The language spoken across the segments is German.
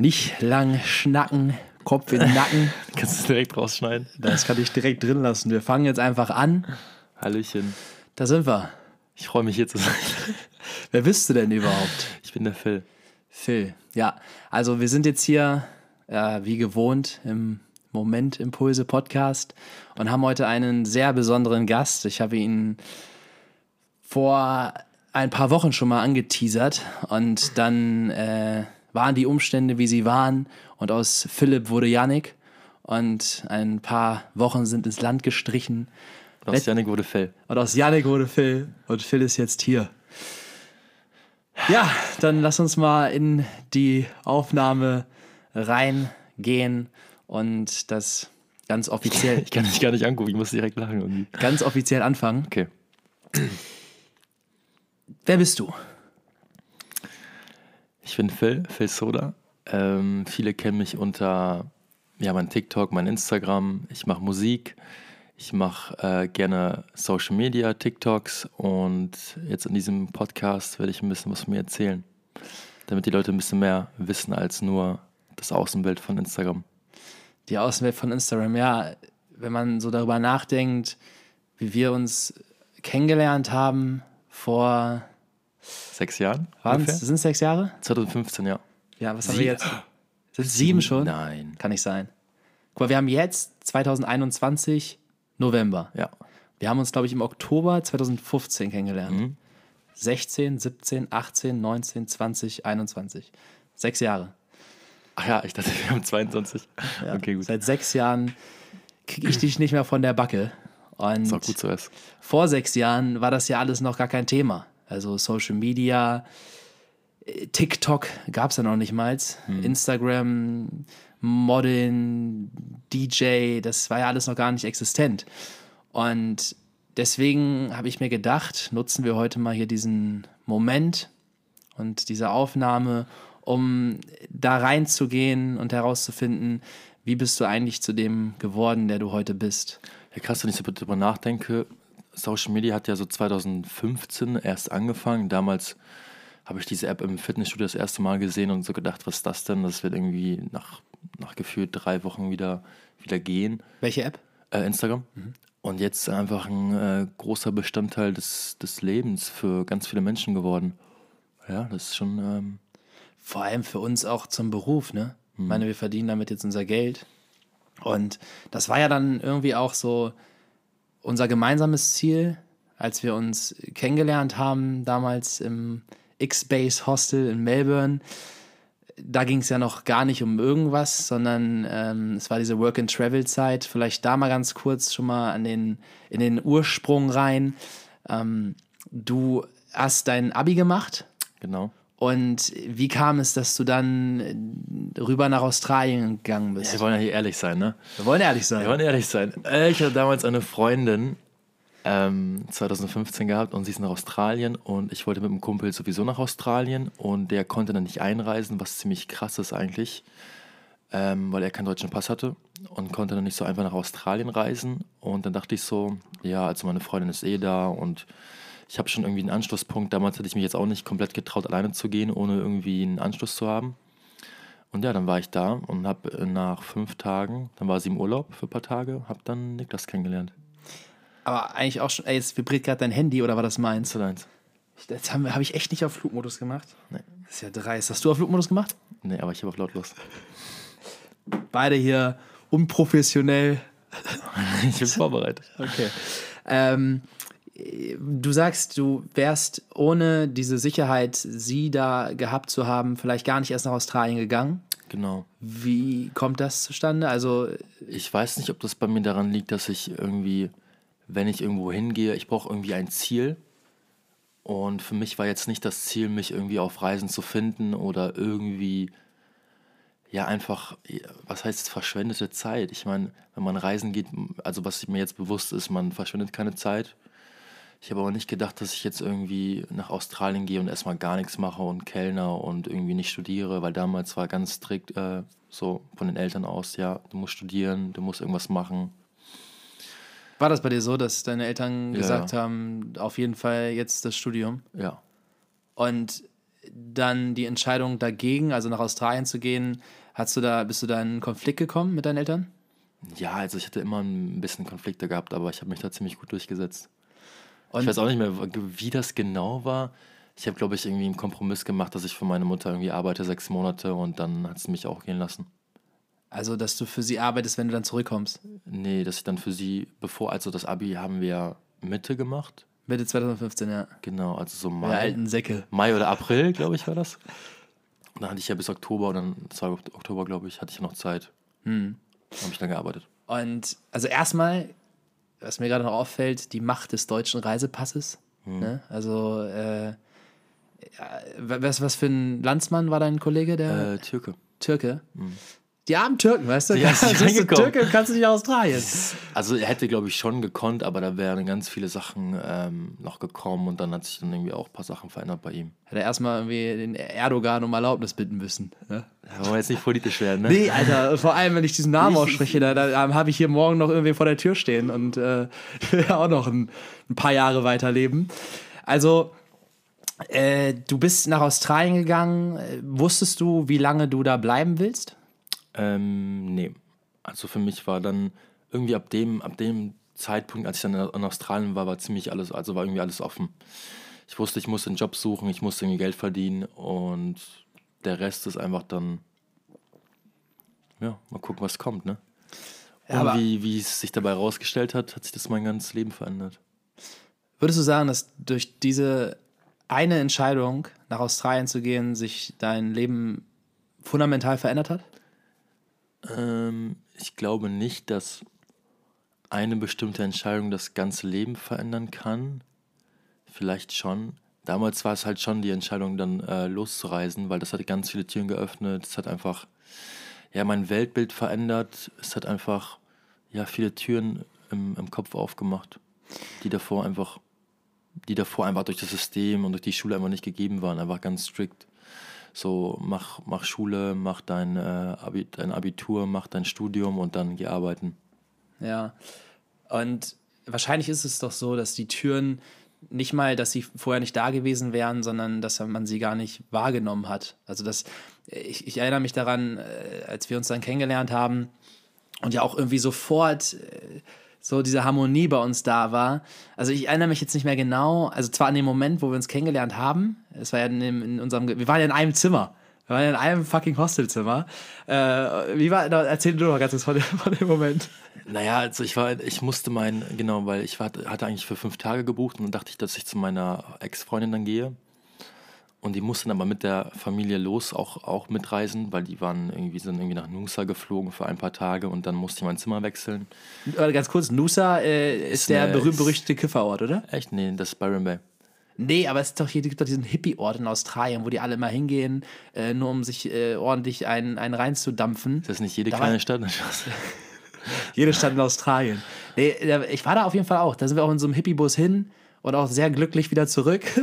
Nicht lang schnacken, Kopf in den Nacken. Kannst du es direkt rausschneiden? Das kann ich direkt drin lassen. Wir fangen jetzt einfach an. Hallöchen. Da sind wir. Ich freue mich hier zu sein. Wer bist du denn überhaupt? Ich bin der Phil. Phil. Ja, also wir sind jetzt hier, äh, wie gewohnt, im Moment Impulse Podcast und haben heute einen sehr besonderen Gast. Ich habe ihn vor ein paar Wochen schon mal angeteasert und dann äh, waren die Umstände, wie sie waren und aus Philipp wurde Yannick und ein paar Wochen sind ins Land gestrichen. Und aus Yannick wurde Phil. Und aus Yannick wurde Phil und Phil ist jetzt hier. Ja, dann lass uns mal in die Aufnahme reingehen und das ganz offiziell, Ich kann dich gar nicht angucken, ich muss direkt lachen irgendwie. ganz offiziell anfangen. Okay. Wer bist du? Ich bin Phil, Phil Soda. Ähm, viele kennen mich unter ja, mein TikTok, mein Instagram. Ich mache Musik. Ich mache äh, gerne Social Media, TikToks und jetzt in diesem Podcast werde ich ein bisschen was von mir erzählen, damit die Leute ein bisschen mehr wissen als nur das Außenbild von Instagram. Die Außenwelt von Instagram, ja, wenn man so darüber nachdenkt, wie wir uns kennengelernt haben vor, Sechs Jahren? waren ungefähr? sind es sechs Jahre? 2015, ja. Ja, was haben Sie- wir jetzt? Sind es sieben schon? Nein. Kann nicht sein. Guck mal, wir haben jetzt 2021 November. Ja. Wir haben uns, glaube ich, im Oktober 2015 kennengelernt. Mhm. 16, 17, 18, 19, 20, 21. Sechs Jahre. Ach ja, ich dachte, wir haben 22. Ja. Okay, gut. Seit sechs Jahren kriege ich dich nicht mehr von der Backe. Und Ist auch gut so ist. vor sechs Jahren war das ja alles noch gar kein Thema. Also Social Media, TikTok gab es ja noch nicht mal. Instagram, Modeln, DJ, das war ja alles noch gar nicht existent. Und deswegen habe ich mir gedacht, nutzen wir heute mal hier diesen Moment und diese Aufnahme, um da reinzugehen und herauszufinden, wie bist du eigentlich zu dem geworden, der du heute bist. Ja, krass, wenn ich so darüber nachdenke, Social Media hat ja so 2015 erst angefangen. Damals habe ich diese App im Fitnessstudio das erste Mal gesehen und so gedacht, was ist das denn? Das wird irgendwie nach, nach gefühlt drei Wochen wieder, wieder gehen. Welche App? Äh, Instagram. Und jetzt einfach ein äh, großer Bestandteil des, des Lebens für ganz viele Menschen geworden. Ja, das ist schon. Ähm, vor allem für uns auch zum Beruf, ne? Ich meine, wir verdienen damit jetzt unser Geld. Und das war ja dann irgendwie auch so unser gemeinsames Ziel, als wir uns kennengelernt haben, damals im X-Base Hostel in Melbourne. Da ging es ja noch gar nicht um irgendwas, sondern ähm, es war diese Work-and-Travel-Zeit. Vielleicht da mal ganz kurz schon mal an den, in den Ursprung rein. Ähm, du hast dein Abi gemacht. genau. Und wie kam es, dass du dann äh, rüber nach Australien gegangen bist? Wir wollen ja hier ehrlich sein, ne? Wir wollen ehrlich sein. Wir wollen ehrlich sein. Äh, Ich hatte damals eine Freundin, ähm, 2015 gehabt und sie ist nach Australien und ich wollte mit einem Kumpel sowieso nach Australien und der konnte dann nicht einreisen, was ziemlich krass ist eigentlich, ähm, weil er keinen deutschen Pass hatte und konnte dann nicht so einfach nach Australien reisen und dann dachte ich so, ja, also meine Freundin ist eh da und ich habe schon irgendwie einen Anschlusspunkt. Damals hätte ich mich jetzt auch nicht komplett getraut, alleine zu gehen, ohne irgendwie einen Anschluss zu haben. Und ja, dann war ich da und habe nach fünf Tagen, dann war sie im Urlaub für ein paar Tage, habe dann Niklas kennengelernt. Aber eigentlich auch schon, ey, jetzt vibriert gerade dein Handy oder war das meins? Ist das eins? Habe hab ich echt nicht auf Flugmodus gemacht. Nee. Das ist ja dreist. Hast du auf Flugmodus gemacht? Nee, aber ich habe auf lautlos. Beide hier unprofessionell. ich bin vorbereitet. Okay. Ähm, du sagst, du wärst ohne diese Sicherheit, sie da gehabt zu haben, vielleicht gar nicht erst nach Australien gegangen. Genau. Wie kommt das zustande? Also, Ich weiß nicht, ob das bei mir daran liegt, dass ich irgendwie, wenn ich irgendwo hingehe, ich brauche irgendwie ein Ziel. Und für mich war jetzt nicht das Ziel, mich irgendwie auf Reisen zu finden oder irgendwie, ja, einfach, was heißt verschwendete Zeit? Ich meine, wenn man reisen geht, also was mir jetzt bewusst ist, man verschwendet keine Zeit. Ich habe aber nicht gedacht, dass ich jetzt irgendwie nach Australien gehe und erstmal gar nichts mache und Kellner und irgendwie nicht studiere, weil damals war ganz strikt äh, so von den Eltern aus, ja, du musst studieren, du musst irgendwas machen. war das bei dir so, dass deine Eltern gesagt ja. haben, auf jeden Fall jetzt das Studium? Ja. Und dann die Entscheidung dagegen, also nach Australien zu gehen, hast du da, bist du da in einen Konflikt gekommen mit deinen Eltern? Ja, also ich hatte immer ein bisschen Konflikte gehabt, aber ich habe mich da ziemlich gut durchgesetzt. Und ich weiß auch nicht mehr, wie das genau war. Ich habe, glaube ich, irgendwie einen Kompromiss gemacht, dass ich für meine Mutter irgendwie arbeite sechs Monate und dann hat sie mich auch gehen lassen. Also, dass du für sie arbeitest, wenn du dann zurückkommst? Nee, dass ich dann für sie, bevor, also das Abi haben wir Mitte gemacht. Mitte 2015, ja. Genau, also so Mai. Der alten Säcke. Mai oder April, glaube ich, war das. Und dann hatte ich ja bis Oktober und dann 2 Oktober, glaube ich, hatte ich noch Zeit. Hm. Habe ich dann gearbeitet. Und also erstmal, was mir gerade noch auffällt, die Macht des deutschen Reisepasses. Hm. Ne? Also, äh, was, was für ein Landsmann war dein Kollege? Der äh, Türke. Türke. Hm. Die armen Türken, weißt du? Ja, also bist du Türke kannst du nicht Australien. Also er hätte, glaube ich, schon gekonnt, aber da wären ganz viele Sachen ähm, noch gekommen und dann hat sich dann irgendwie auch ein paar Sachen verändert bei ihm. Hätte er erstmal irgendwie den Erdogan um Erlaubnis bitten müssen. Ne? Ja, wollen wir jetzt nicht politisch werden, ne? Nee, Alter, vor allem, wenn ich diesen Namen ausspreche, da, da habe ich hier morgen noch irgendwie vor der Tür stehen und äh, auch noch ein, ein paar Jahre weiterleben. Also, äh, du bist nach Australien gegangen. Wusstest du, wie lange du da bleiben willst? Ähm, nee. Also für mich war dann irgendwie ab dem, ab dem Zeitpunkt, als ich dann in Australien war, war ziemlich alles, also war irgendwie alles offen. Ich wusste, ich musste einen Job suchen, ich musste irgendwie Geld verdienen und der Rest ist einfach dann, ja, mal gucken, was kommt, ne? Und ja, wie, wie es sich dabei herausgestellt hat, hat sich das mein ganzes Leben verändert. Würdest du sagen, dass durch diese eine Entscheidung, nach Australien zu gehen, sich dein Leben fundamental verändert hat? Ähm, ich glaube nicht, dass eine bestimmte Entscheidung das ganze Leben verändern kann. Vielleicht schon. Damals war es halt schon die Entscheidung, dann äh, loszureisen, weil das hat ganz viele Türen geöffnet. Es hat einfach ja, mein Weltbild verändert. Es hat einfach ja, viele Türen im, im Kopf aufgemacht, die davor einfach, die davor einfach durch das System und durch die Schule einfach nicht gegeben waren, einfach ganz strikt so mach, mach Schule, mach dein, äh, dein Abitur, mach dein Studium und dann geh arbeiten. Ja. Und wahrscheinlich ist es doch so, dass die Türen nicht mal, dass sie vorher nicht da gewesen wären, sondern dass man sie gar nicht wahrgenommen hat. Also das, ich, ich erinnere mich daran, äh, als wir uns dann kennengelernt haben und ja auch irgendwie sofort äh, so diese Harmonie bei uns da war. Also ich erinnere mich jetzt nicht mehr genau, also zwar an den Moment, wo wir uns kennengelernt haben, es war ja in, in unserem, wir waren ja in einem Zimmer. Wir waren in einem fucking Hostelzimmer. Äh, wie war, erzähl du doch ganz kurz von, dem, von dem Moment. Naja, also ich war, ich musste meinen, genau, weil ich war, hatte eigentlich für fünf Tage gebucht und dann dachte ich, dass ich zu meiner Ex-Freundin dann gehe. Und die mussten aber mit der Familie los, auch, auch mitreisen, weil die waren irgendwie, sind irgendwie nach Nusa geflogen für ein paar Tage und dann musste ich mein Zimmer wechseln. Ganz kurz, Nusa äh, ist, ist, der berühmt-berüchtigte Kifferort, oder? Echt? Nee, das ist Byron Bay. Nee, aber es ist doch hier, gibt doch diesen Hippie-Ort in Australien, wo die alle mal hingehen, äh, nur um sich äh, ordentlich einen, einen reinzudampfen. Ist das nicht jede da kleine Stadt? jede Stadt in Australien. Nee, ich war da auf jeden Fall auch. Da sind wir auch in so einem Hippie-Bus hin und auch sehr glücklich wieder zurück.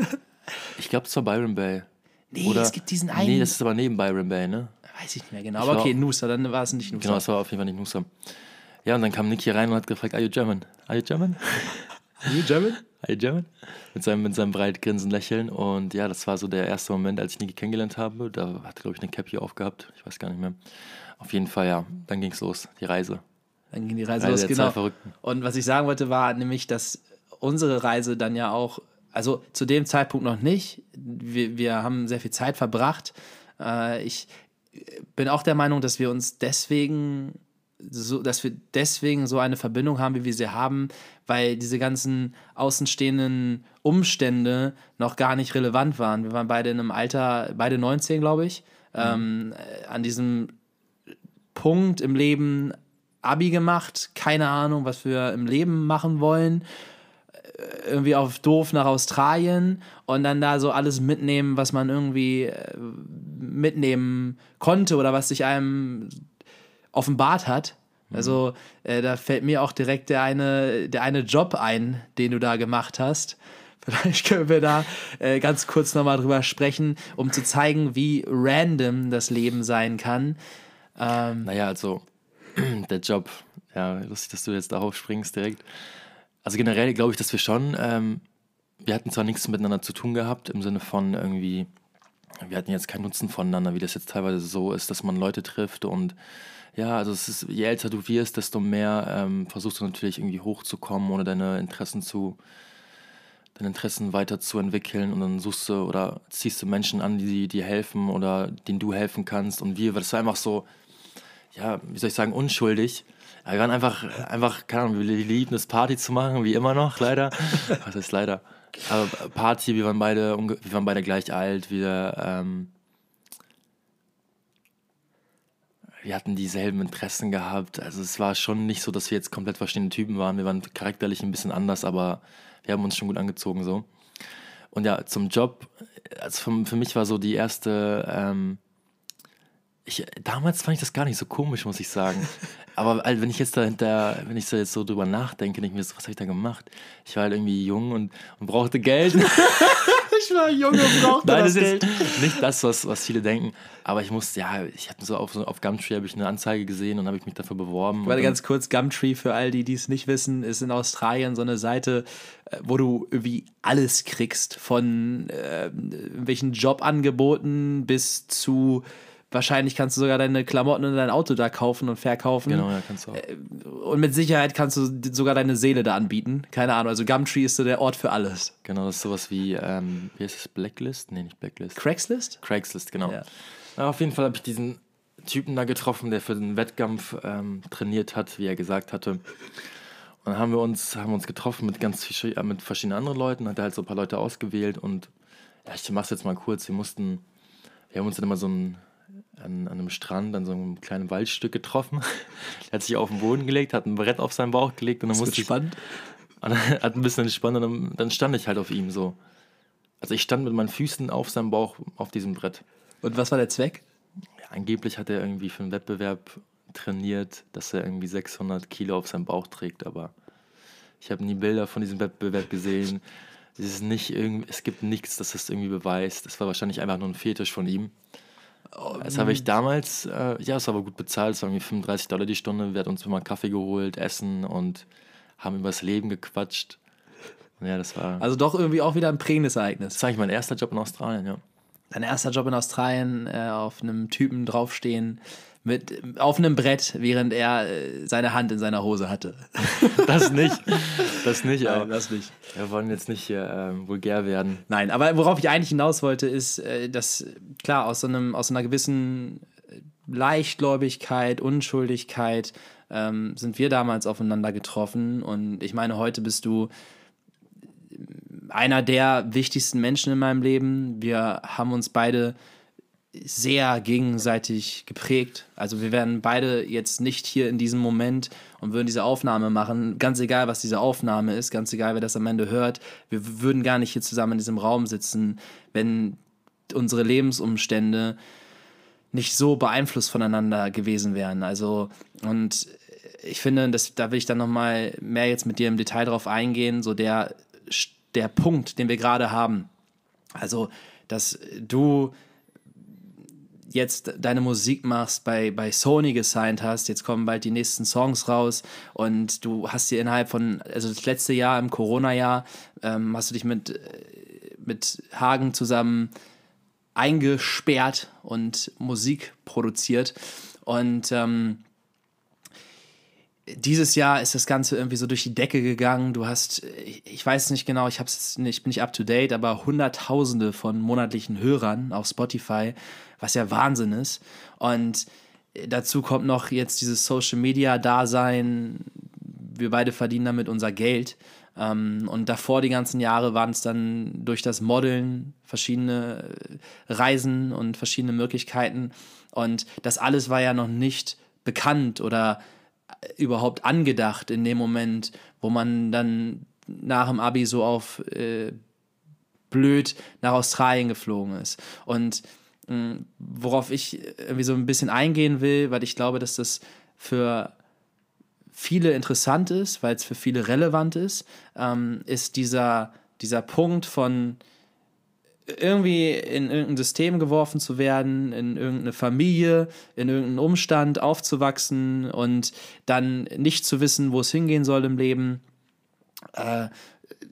Ich glaube, es war Byron Bay. Nee, Oder, es gibt diesen einen. Nee, das ist aber neben Byron Bay, ne? Weiß ich nicht mehr genau. Ich aber okay, Nusa, dann war es nicht Nusa. Genau, es war auf jeden Fall nicht Nusa. Ja, und dann kam Nick hier rein und hat gefragt, are you German? Are you German? Are you German? Are you German? Mit seinem, mit seinem breit grinsen Lächeln. Und ja, das war so der erste Moment, als ich Niki kennengelernt habe. Da hat glaube ich, eine Cap hier aufgehabt. Ich weiß gar nicht mehr. Auf jeden Fall, ja. Dann ging es los, die Reise. Dann ging die Reise, Reise los, genau. Und was ich sagen wollte, war nämlich, dass unsere Reise dann ja auch also zu dem Zeitpunkt noch nicht. Wir, wir haben sehr viel Zeit verbracht. Äh, ich bin auch der Meinung, dass wir uns deswegen so, dass wir deswegen so eine Verbindung haben, wie wir sie haben, weil diese ganzen außenstehenden Umstände noch gar nicht relevant waren. Wir waren beide in einem Alter, beide 19, glaube ich, mhm. ähm, an diesem Punkt im Leben Abi gemacht, keine Ahnung, was wir im Leben machen wollen irgendwie auf doof nach Australien und dann da so alles mitnehmen, was man irgendwie äh, mitnehmen konnte oder was sich einem offenbart hat. Mhm. Also äh, da fällt mir auch direkt der eine, der eine Job ein, den du da gemacht hast. Vielleicht können wir da äh, ganz kurz nochmal drüber sprechen, um zu zeigen, wie random das Leben sein kann. Ähm, naja, also der Job, ja, lustig, dass du jetzt darauf springst direkt. Also generell glaube ich, dass wir schon, ähm, wir hatten zwar nichts miteinander zu tun gehabt, im Sinne von irgendwie, wir hatten jetzt keinen Nutzen voneinander, wie das jetzt teilweise so ist, dass man Leute trifft und ja, also es ist, je älter du wirst, desto mehr ähm, versuchst du natürlich irgendwie hochzukommen oder deine Interessen zu, deine Interessen weiterzuentwickeln und dann suchst du oder ziehst du Menschen an, die dir helfen oder denen du helfen kannst und wir, das war einfach so, ja, wie soll ich sagen, unschuldig. Ja, wir waren einfach, einfach, keine Ahnung, wir lieben es, Party zu machen, wie immer noch, leider. Was heißt leider? Aber Party, wir waren beide, wir waren beide gleich alt, wir, ähm, wir hatten dieselben Interessen gehabt. Also es war schon nicht so, dass wir jetzt komplett verschiedene Typen waren. Wir waren charakterlich ein bisschen anders, aber wir haben uns schon gut angezogen so. Und ja, zum Job, also für, für mich war so die erste, ähm, ich, damals fand ich das gar nicht so komisch, muss ich sagen. Aber also, wenn ich jetzt dahinter, wenn ich so jetzt so drüber nachdenke, denke ich mir so, was habe ich da gemacht? Ich war halt irgendwie jung und, und brauchte Geld. ich war jung und brauchte Nein, das das Geld. ist nicht das, was, was viele denken. Aber ich musste, ja, ich hatte so auf, so auf Gumtree habe ich eine Anzeige gesehen und habe ich mich dafür beworben. Warte ganz kurz, Gumtree für all die, die es nicht wissen, ist in Australien so eine Seite, äh, wo du irgendwie alles kriegst, von äh, irgendwelchen Jobangeboten bis zu wahrscheinlich kannst du sogar deine Klamotten und dein Auto da kaufen und verkaufen. Genau, ja, kannst du auch. Und mit Sicherheit kannst du sogar deine Seele da anbieten. Keine Ahnung. Also Gumtree ist so der Ort für alles. Genau, das ist sowas wie, ähm, wie heißt das, Blacklist? Nee, nicht Blacklist. Craigslist? Craigslist, genau. Ja. Ja, auf jeden Fall habe ich diesen Typen da getroffen, der für den Wettkampf ähm, trainiert hat, wie er gesagt hatte. Und dann haben wir uns, haben uns getroffen mit ganz viel- äh, mit verschiedenen anderen Leuten, hat er halt so ein paar Leute ausgewählt und ja, ich mach's jetzt mal kurz. Wir mussten, wir haben uns dann immer so ein, an, an einem Strand, an so einem kleinen Waldstück getroffen. er hat sich auf den Boden gelegt, hat ein Brett auf seinen Bauch gelegt und dann Das musste ich, spannend. und dann hat ein bisschen entspannt und dann, dann stand ich halt auf ihm so. Also ich stand mit meinen Füßen auf seinem Bauch auf diesem Brett. Und was war der Zweck? Ja, angeblich hat er irgendwie für einen Wettbewerb trainiert, dass er irgendwie 600 Kilo auf seinem Bauch trägt, aber ich habe nie Bilder von diesem Wettbewerb gesehen. Es, ist nicht irgendwie, es gibt nichts, das das irgendwie beweist. Es war wahrscheinlich einfach nur ein Fetisch von ihm. Das habe ich damals, äh, ja, es war aber gut bezahlt, es war irgendwie 35 Dollar die Stunde. Wir hatten uns immer Kaffee geholt, Essen und haben über das Leben gequatscht. Und ja, das war, Also doch irgendwie auch wieder ein prägendes Ereignis. das war eigentlich mein erster Job in Australien, ja. Dein erster Job in Australien, äh, auf einem Typen draufstehen, mit, auf einem Brett, während er äh, seine Hand in seiner Hose hatte. Das nicht, das nicht, aber das nicht. wir wollen jetzt nicht hier ähm, vulgär werden. Nein, aber worauf ich eigentlich hinaus wollte, ist, äh, dass klar, aus so, einem, aus einer gewissen äh, Leichtgläubigkeit, Unschuldigkeit ähm, sind wir damals aufeinander getroffen. Und ich meine, heute bist du einer der wichtigsten Menschen in meinem Leben. Wir haben uns beide sehr gegenseitig geprägt. Also wir wären beide jetzt nicht hier in diesem Moment und würden diese Aufnahme machen, ganz egal, was diese Aufnahme ist, ganz egal, wer das am Ende hört. Wir würden gar nicht hier zusammen in diesem Raum sitzen, wenn unsere Lebensumstände nicht so beeinflusst voneinander gewesen wären. Also und ich finde, das, da will ich dann noch mal mehr jetzt mit dir im Detail drauf eingehen. So der der Punkt, den wir gerade haben. Also, dass du jetzt deine Musik machst, bei, bei Sony gesigned hast, jetzt kommen bald die nächsten Songs raus und du hast dir innerhalb von, also das letzte Jahr, im Corona-Jahr, ähm, hast du dich mit, äh, mit Hagen zusammen eingesperrt und Musik produziert und ähm, dieses Jahr ist das Ganze irgendwie so durch die Decke gegangen. Du hast, ich weiß nicht genau, ich hab's nicht, bin nicht up to date, aber Hunderttausende von monatlichen Hörern auf Spotify, was ja Wahnsinn ist. Und dazu kommt noch jetzt dieses Social Media Dasein. Wir beide verdienen damit unser Geld. Und davor die ganzen Jahre waren es dann durch das Modeln verschiedene Reisen und verschiedene Möglichkeiten. Und das alles war ja noch nicht bekannt oder überhaupt angedacht in dem Moment, wo man dann nach dem Abi so auf äh, blöd nach Australien geflogen ist. Und mh, worauf ich irgendwie so ein bisschen eingehen will, weil ich glaube, dass das für viele interessant ist, weil es für viele relevant ist, ähm, ist dieser, dieser Punkt von irgendwie in irgendein System geworfen zu werden, in irgendeine Familie, in irgendeinen Umstand aufzuwachsen und dann nicht zu wissen, wo es hingehen soll im Leben, äh,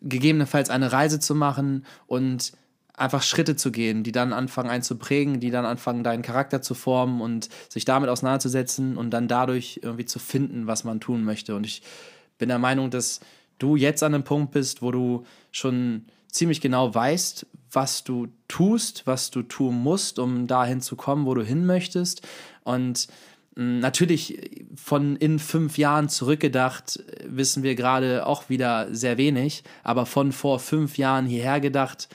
gegebenenfalls eine Reise zu machen und einfach Schritte zu gehen, die dann anfangen einzuprägen, die dann anfangen deinen Charakter zu formen und sich damit auseinanderzusetzen und dann dadurch irgendwie zu finden, was man tun möchte. Und ich bin der Meinung, dass du jetzt an einem Punkt bist, wo du schon ziemlich genau weißt, was du tust, was du tun musst, um dahin zu kommen, wo du hin möchtest. Und hm, natürlich von in fünf Jahren zurückgedacht, wissen wir gerade auch wieder sehr wenig, aber von vor fünf Jahren hierher gedacht,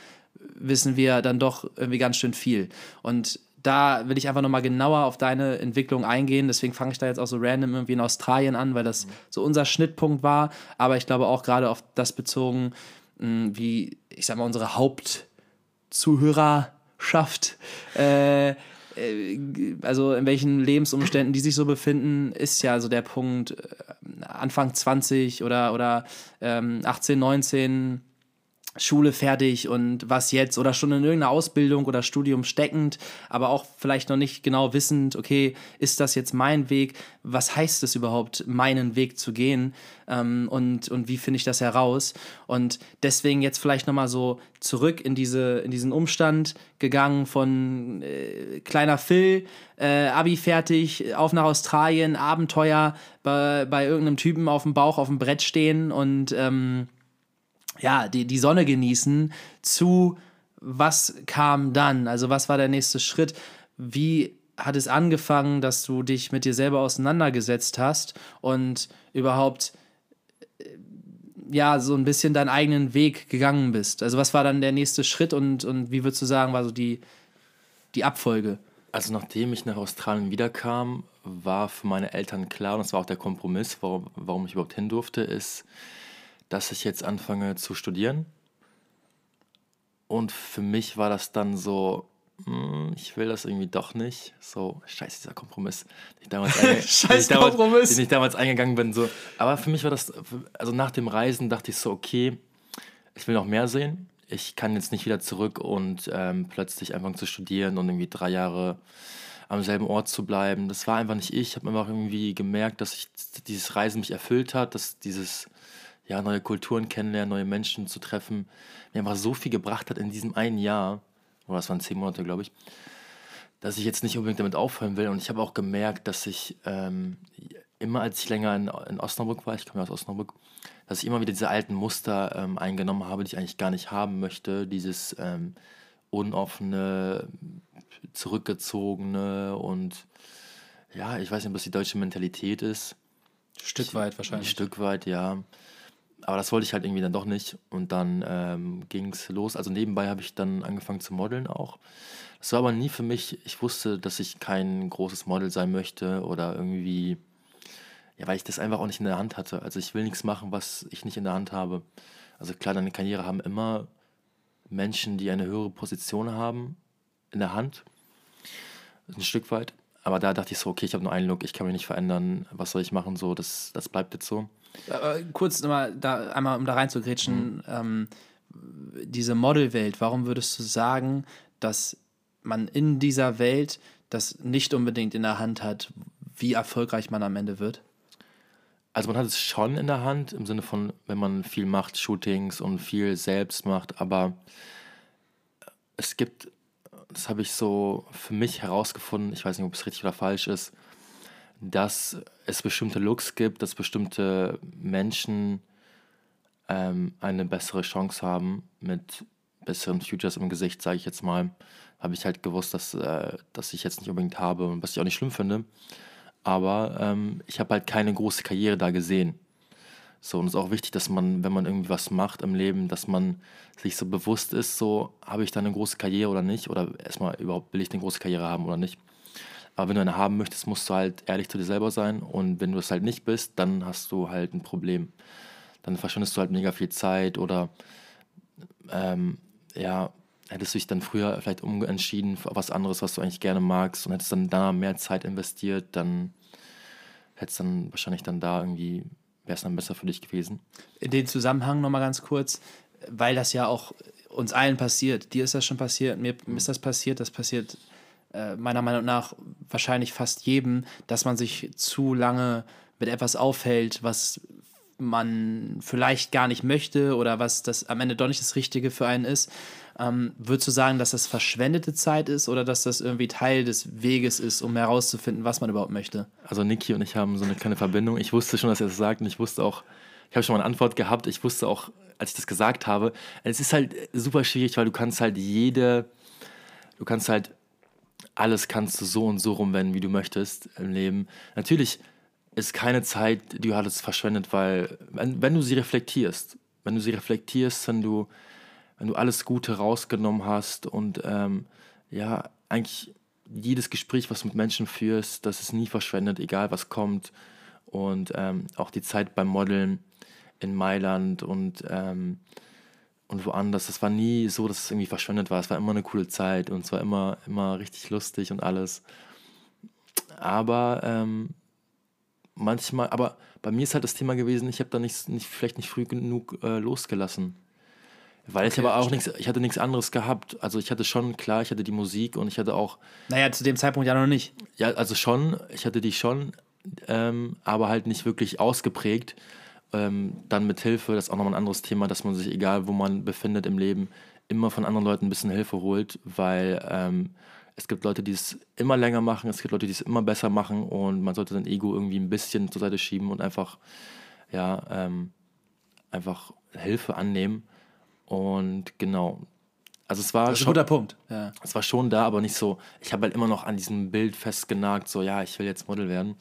wissen wir dann doch irgendwie ganz schön viel. Und da will ich einfach nochmal genauer auf deine Entwicklung eingehen. Deswegen fange ich da jetzt auch so random irgendwie in Australien an, weil das so unser Schnittpunkt war. Aber ich glaube auch gerade auf das bezogen, hm, wie, ich sag mal, unsere Hauptzuhörerschaft, äh, äh, also in welchen Lebensumständen die sich so befinden, ist ja so der Punkt äh, Anfang 20 oder, oder ähm, 18, 19 Schule fertig und was jetzt oder schon in irgendeiner Ausbildung oder Studium steckend, aber auch vielleicht noch nicht genau wissend, okay, ist das jetzt mein Weg? Was heißt es überhaupt, meinen Weg zu gehen? Ähm, und, und wie finde ich das heraus? Und deswegen jetzt vielleicht nochmal so zurück in, diese, in diesen Umstand gegangen von äh, kleiner Phil, äh, Abi fertig, auf nach Australien, Abenteuer, bei, bei irgendeinem Typen auf dem Bauch auf dem Brett stehen und ähm, ja, die, die Sonne genießen, zu was kam dann? Also was war der nächste Schritt? Wie hat es angefangen, dass du dich mit dir selber auseinandergesetzt hast und überhaupt äh, ja so ein bisschen deinen eigenen Weg gegangen bist? Also was war dann der nächste Schritt und, und wie würdest du sagen, war so die, die Abfolge? Also nachdem ich nach Australien wiederkam, war für meine Eltern klar, und das war auch der Kompromiss, warum, warum ich überhaupt hin durfte, ist, dass ich jetzt anfange zu studieren. Und für mich war das dann so, hm, ich will das irgendwie doch nicht. So, scheiße, dieser Kompromiss, den ich damals, Scheiß den ich damals, den ich damals eingegangen bin. So. Aber für mich war das, also nach dem Reisen dachte ich so, okay, ich will noch mehr sehen. Ich kann jetzt nicht wieder zurück und ähm, plötzlich anfangen zu studieren und irgendwie drei Jahre am selben Ort zu bleiben. Das war einfach nicht ich. Ich habe einfach irgendwie gemerkt, dass ich dieses Reisen mich erfüllt hat, dass dieses ja, neue Kulturen kennenlernen, neue Menschen zu treffen, mir einfach so viel gebracht hat in diesem einen Jahr, oder das waren zehn Monate, glaube ich, dass ich jetzt nicht unbedingt damit aufhören will. Und ich habe auch gemerkt, dass ich ähm, immer, als ich länger in, in Osnabrück war, ich komme ja aus Osnabrück, dass ich immer wieder diese alten Muster ähm, eingenommen habe, die ich eigentlich gar nicht haben möchte. Dieses ähm, unoffene, zurückgezogene und ja, ich weiß nicht, was die deutsche Mentalität ist. Stück weit wahrscheinlich. Ein Stück weit, ja aber das wollte ich halt irgendwie dann doch nicht. Und dann ähm, ging es los. Also nebenbei habe ich dann angefangen zu modeln auch. Das war aber nie für mich, ich wusste, dass ich kein großes Model sein möchte oder irgendwie, ja, weil ich das einfach auch nicht in der Hand hatte. Also ich will nichts machen, was ich nicht in der Hand habe. Also klar, deine Karriere haben immer Menschen, die eine höhere Position haben in der Hand. Ein Stück weit. Aber da dachte ich so, okay, ich habe nur einen Look, ich kann mich nicht verändern. Was soll ich machen? So, das, das bleibt jetzt so. Äh, kurz nochmal, da, einmal um da reinzugrätschen, mhm. ähm, diese Modelwelt, warum würdest du sagen, dass man in dieser Welt das nicht unbedingt in der Hand hat, wie erfolgreich man am Ende wird? Also man hat es schon in der Hand, im Sinne von, wenn man viel macht, Shootings und viel selbst macht, aber es gibt, das habe ich so für mich herausgefunden, ich weiß nicht, ob es richtig oder falsch ist, dass es bestimmte Looks gibt, dass bestimmte Menschen ähm, eine bessere Chance haben mit besseren Futures im Gesicht, sage ich jetzt mal. Habe ich halt gewusst, dass, äh, dass ich jetzt nicht unbedingt habe und was ich auch nicht schlimm finde. Aber ähm, ich habe halt keine große Karriere da gesehen. So, und es ist auch wichtig, dass man, wenn man irgendwie was macht im Leben, dass man sich so bewusst ist, so, habe ich da eine große Karriere oder nicht? Oder erstmal überhaupt, will ich eine große Karriere haben oder nicht? Aber wenn du eine haben möchtest, musst du halt ehrlich zu dir selber sein. Und wenn du es halt nicht bist, dann hast du halt ein Problem. Dann verschwendest du halt mega viel Zeit oder ähm, ja, hättest du dich dann früher vielleicht umentschieden für was anderes, was du eigentlich gerne magst und hättest dann da mehr Zeit investiert, dann hättest dann wahrscheinlich dann da irgendwie, wäre es dann besser für dich gewesen. In den Zusammenhang nochmal ganz kurz, weil das ja auch uns allen passiert. Dir ist das schon passiert, mir ist das passiert, das passiert äh, meiner Meinung nach wahrscheinlich fast jedem, dass man sich zu lange mit etwas aufhält, was man vielleicht gar nicht möchte oder was das am Ende doch nicht das Richtige für einen ist. Ähm, würdest du sagen, dass das verschwendete Zeit ist oder dass das irgendwie Teil des Weges ist, um herauszufinden, was man überhaupt möchte? Also Niki und ich haben so eine kleine Verbindung. Ich wusste schon, dass er das sagt und ich wusste auch, ich habe schon mal eine Antwort gehabt. Ich wusste auch, als ich das gesagt habe, es ist halt super schwierig, weil du kannst halt jede, du kannst halt alles kannst du so und so rumwenden, wie du möchtest im Leben. Natürlich ist keine Zeit, die du hattest, verschwendet, weil wenn, wenn du sie reflektierst, wenn du sie reflektierst, wenn du, wenn du alles Gute rausgenommen hast und ähm, ja, eigentlich jedes Gespräch, was du mit Menschen führst, das ist nie verschwendet, egal was kommt. Und ähm, auch die Zeit beim Modeln in Mailand und, ähm, und woanders, das war nie so, dass es irgendwie verschwendet war. Es war immer eine coole Zeit und es war immer, immer richtig lustig und alles. Aber ähm, manchmal, aber bei mir ist halt das Thema gewesen, ich habe da nicht, nicht, vielleicht nicht früh genug äh, losgelassen. Weil okay, ich aber auch nichts, ich hatte nichts anderes gehabt. Also ich hatte schon, klar, ich hatte die Musik und ich hatte auch. Naja, zu dem Zeitpunkt ja noch nicht. Ja, also schon, ich hatte die schon, ähm, aber halt nicht wirklich ausgeprägt. Ähm, dann mit Hilfe, das ist auch nochmal ein anderes Thema, dass man sich, egal wo man befindet im Leben, immer von anderen Leuten ein bisschen Hilfe holt, weil ähm, es gibt Leute, die es immer länger machen, es gibt Leute, die es immer besser machen und man sollte sein Ego irgendwie ein bisschen zur Seite schieben und einfach, ja, ähm, einfach Hilfe annehmen. Und genau. Also es war das ist schon, ein guter Punkt. Ja. Es war schon da, aber nicht so. Ich habe halt immer noch an diesem Bild festgenagt, so ja, ich will jetzt Model werden.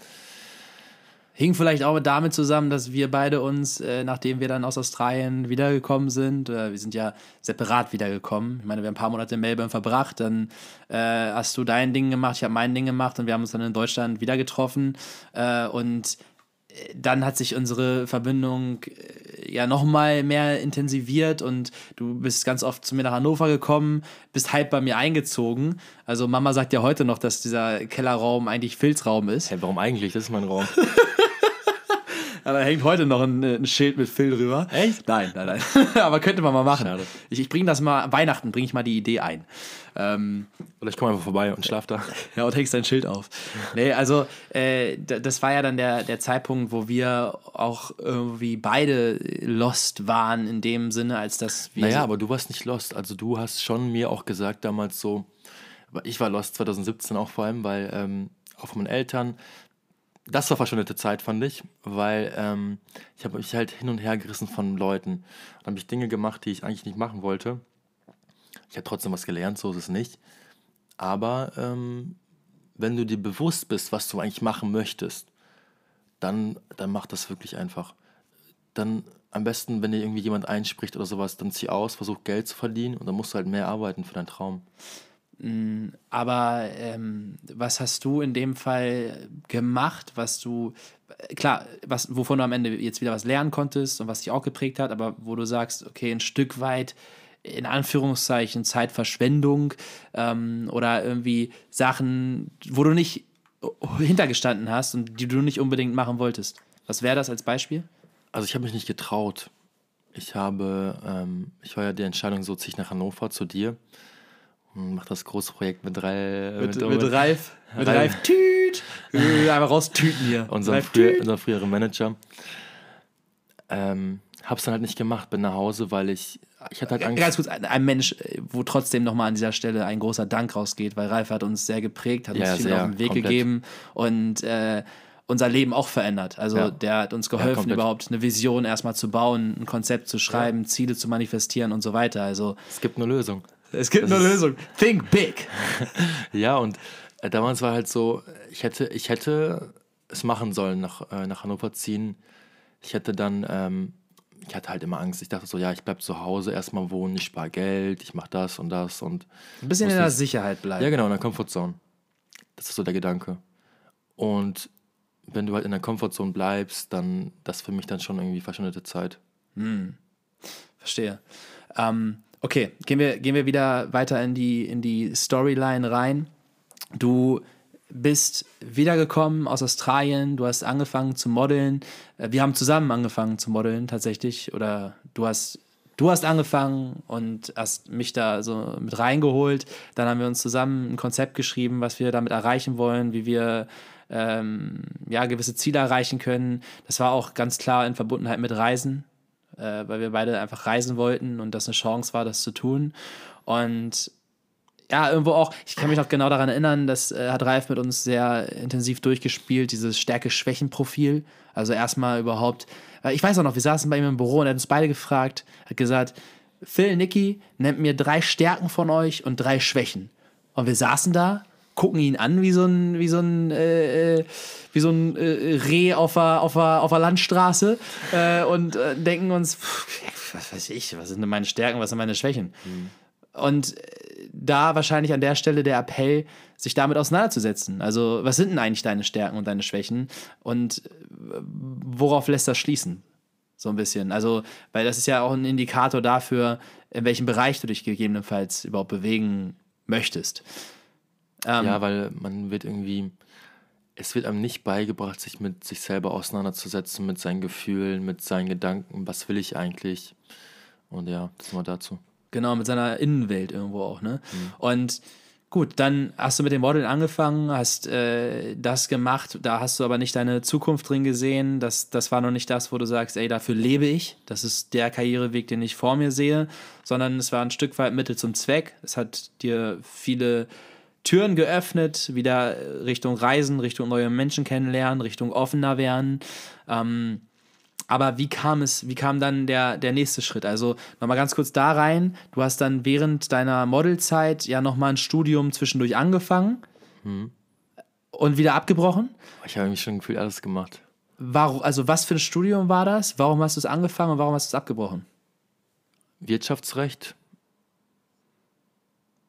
Hing vielleicht auch damit zusammen, dass wir beide uns, äh, nachdem wir dann aus Australien wiedergekommen sind, äh, wir sind ja separat wiedergekommen. Ich meine, wir haben ein paar Monate in Melbourne verbracht, dann äh, hast du dein Ding gemacht, ich habe mein Ding gemacht und wir haben uns dann in Deutschland wieder getroffen. Äh, und äh, dann hat sich unsere Verbindung äh, ja nochmal mehr intensiviert und du bist ganz oft zu mir nach Hannover gekommen, bist halb bei mir eingezogen. Also Mama sagt ja heute noch, dass dieser Kellerraum eigentlich Filzraum ist. Hey, warum eigentlich? Das ist mein Raum. Ja, da hängt heute noch ein, ein, Schild mit Phil drüber. Echt? Nein, nein, nein. Aber könnte man mal machen. Schade. Ich, ich bringe das mal, Weihnachten bringe ich mal die Idee ein. Ähm, Oder ich komme einfach vorbei und schlaf da. Ja, und hängst dein Schild auf. Nee, also äh, das war ja dann der, der Zeitpunkt, wo wir auch irgendwie beide lost waren, in dem Sinne, als dass wir. Naja, aber du warst nicht lost. Also du hast schon mir auch gesagt damals so, ich war lost 2017 auch vor allem, weil ähm, auch von meinen Eltern, das war verschwendete Zeit, fand ich, weil ähm, ich habe mich halt hin und her gerissen von Leuten. Dann habe ich Dinge gemacht, die ich eigentlich nicht machen wollte. Ich habe trotzdem was gelernt, so ist es nicht. Aber ähm, wenn du dir bewusst bist, was du eigentlich machen möchtest, dann, dann mach das wirklich einfach. Dann am besten, wenn dir irgendwie jemand einspricht oder sowas, dann zieh aus, versuch Geld zu verdienen und dann musst du halt mehr arbeiten für deinen Traum. Mm, aber ähm, was hast du in dem Fall gemacht, was du, klar, was, wovon du am Ende jetzt wieder was lernen konntest und was dich auch geprägt hat, aber wo du sagst, okay, ein Stück weit in Anführungszeichen Zeitverschwendung ähm, oder irgendwie Sachen, wo du nicht hintergestanden hast und die du nicht unbedingt machen wolltest. Was wäre das als Beispiel? Also ich habe mich nicht getraut. Ich habe, ähm, ich war ja die Entscheidung, so ziehe ich nach Hannover zu dir Macht das große Projekt mit drei. Mit, mit, mit Ralf. Mit Ralf Tüt. Einfach raustüten hier. Unser, früher, unser früherer Manager. Ähm, hab's dann halt nicht gemacht, bin nach Hause, weil ich. Ich hatte halt Angst. Ganz kurz, ein, ein Mensch, wo trotzdem nochmal an dieser Stelle ein großer Dank rausgeht, weil Ralf hat uns sehr geprägt, hat ja, uns viel auf den Weg komplett. gegeben und äh, unser Leben auch verändert. Also ja. der hat uns geholfen, ja, überhaupt eine Vision erstmal zu bauen, ein Konzept zu schreiben, Ziele zu manifestieren und so weiter. Also es gibt eine Lösung. Es gibt das eine Lösung. Think big. ja, und äh, damals war halt so, ich hätte, ich hätte es machen sollen, nach, äh, nach Hannover ziehen. Ich hätte dann, ähm, ich hatte halt immer Angst. Ich dachte so, ja, ich bleib zu Hause erstmal wohnen, ich spare Geld, ich mache das und das und. Ein bisschen in der Sicherheit bleiben. Ja, genau, in der Comfortzone. Das ist so der Gedanke. Und wenn du halt in der Comfortzone bleibst, dann das für mich dann schon irgendwie verschwendete Zeit. Hm. Verstehe. Ähm, Okay, gehen wir, gehen wir wieder weiter in die, in die Storyline rein. Du bist wiedergekommen aus Australien, du hast angefangen zu modeln. Äh, wir haben zusammen angefangen zu modeln tatsächlich. Oder du hast, du hast angefangen und hast mich da so mit reingeholt. Dann haben wir uns zusammen ein Konzept geschrieben, was wir damit erreichen wollen, wie wir ähm, ja, gewisse Ziele erreichen können. Das war auch ganz klar in Verbundenheit mit Reisen, äh, weil wir beide einfach reisen wollten und das eine Chance war, das zu tun. Und ja, irgendwo auch, ich kann mich noch genau daran erinnern, das äh, hat Ralf mit uns sehr intensiv durchgespielt, dieses Stärke-Schwächen-Profil. Also erstmal überhaupt, äh, ich weiß auch noch, wir saßen bei ihm im Büro und er hat uns beide gefragt, hat gesagt, Phil, Nicky, nennt mir drei Stärken von euch und drei Schwächen. Und wir saßen da, gucken ihn an wie so ein, wie so ein, äh, äh wie so ein äh, Reh auf der, auf der, auf der Landstraße äh, und äh, denken uns, pff, was weiß ich, was sind denn meine Stärken, was sind meine Schwächen? Mhm. Und da wahrscheinlich an der Stelle der Appell, sich damit auseinanderzusetzen. Also, was sind denn eigentlich deine Stärken und deine Schwächen? Und äh, worauf lässt das schließen? So ein bisschen. Also, weil das ist ja auch ein Indikator dafür, in welchem Bereich du dich gegebenenfalls überhaupt bewegen möchtest. Ähm, ja, weil man wird irgendwie, es wird einem nicht beigebracht, sich mit sich selber auseinanderzusetzen, mit seinen Gefühlen, mit seinen Gedanken, was will ich eigentlich? Und ja, das mal dazu. Genau, mit seiner Innenwelt irgendwo auch, ne? Mhm. Und gut, dann hast du mit dem Modeln angefangen, hast äh, das gemacht, da hast du aber nicht deine Zukunft drin gesehen. Das, das war noch nicht das, wo du sagst, ey, dafür lebe ich. Das ist der Karriereweg, den ich vor mir sehe, sondern es war ein Stück weit Mittel zum Zweck. Es hat dir viele Türen geöffnet, wieder Richtung Reisen, Richtung neue Menschen kennenlernen, Richtung offener werden. Ähm, aber wie kam es, wie kam dann der, der nächste Schritt? Also nochmal ganz kurz da rein. Du hast dann während deiner Modelzeit ja nochmal ein Studium zwischendurch angefangen hm. und wieder abgebrochen. Ich habe mich schon gefühlt alles gemacht. Warum, also was für ein Studium war das? Warum hast du es angefangen und warum hast du es abgebrochen? Wirtschaftsrecht.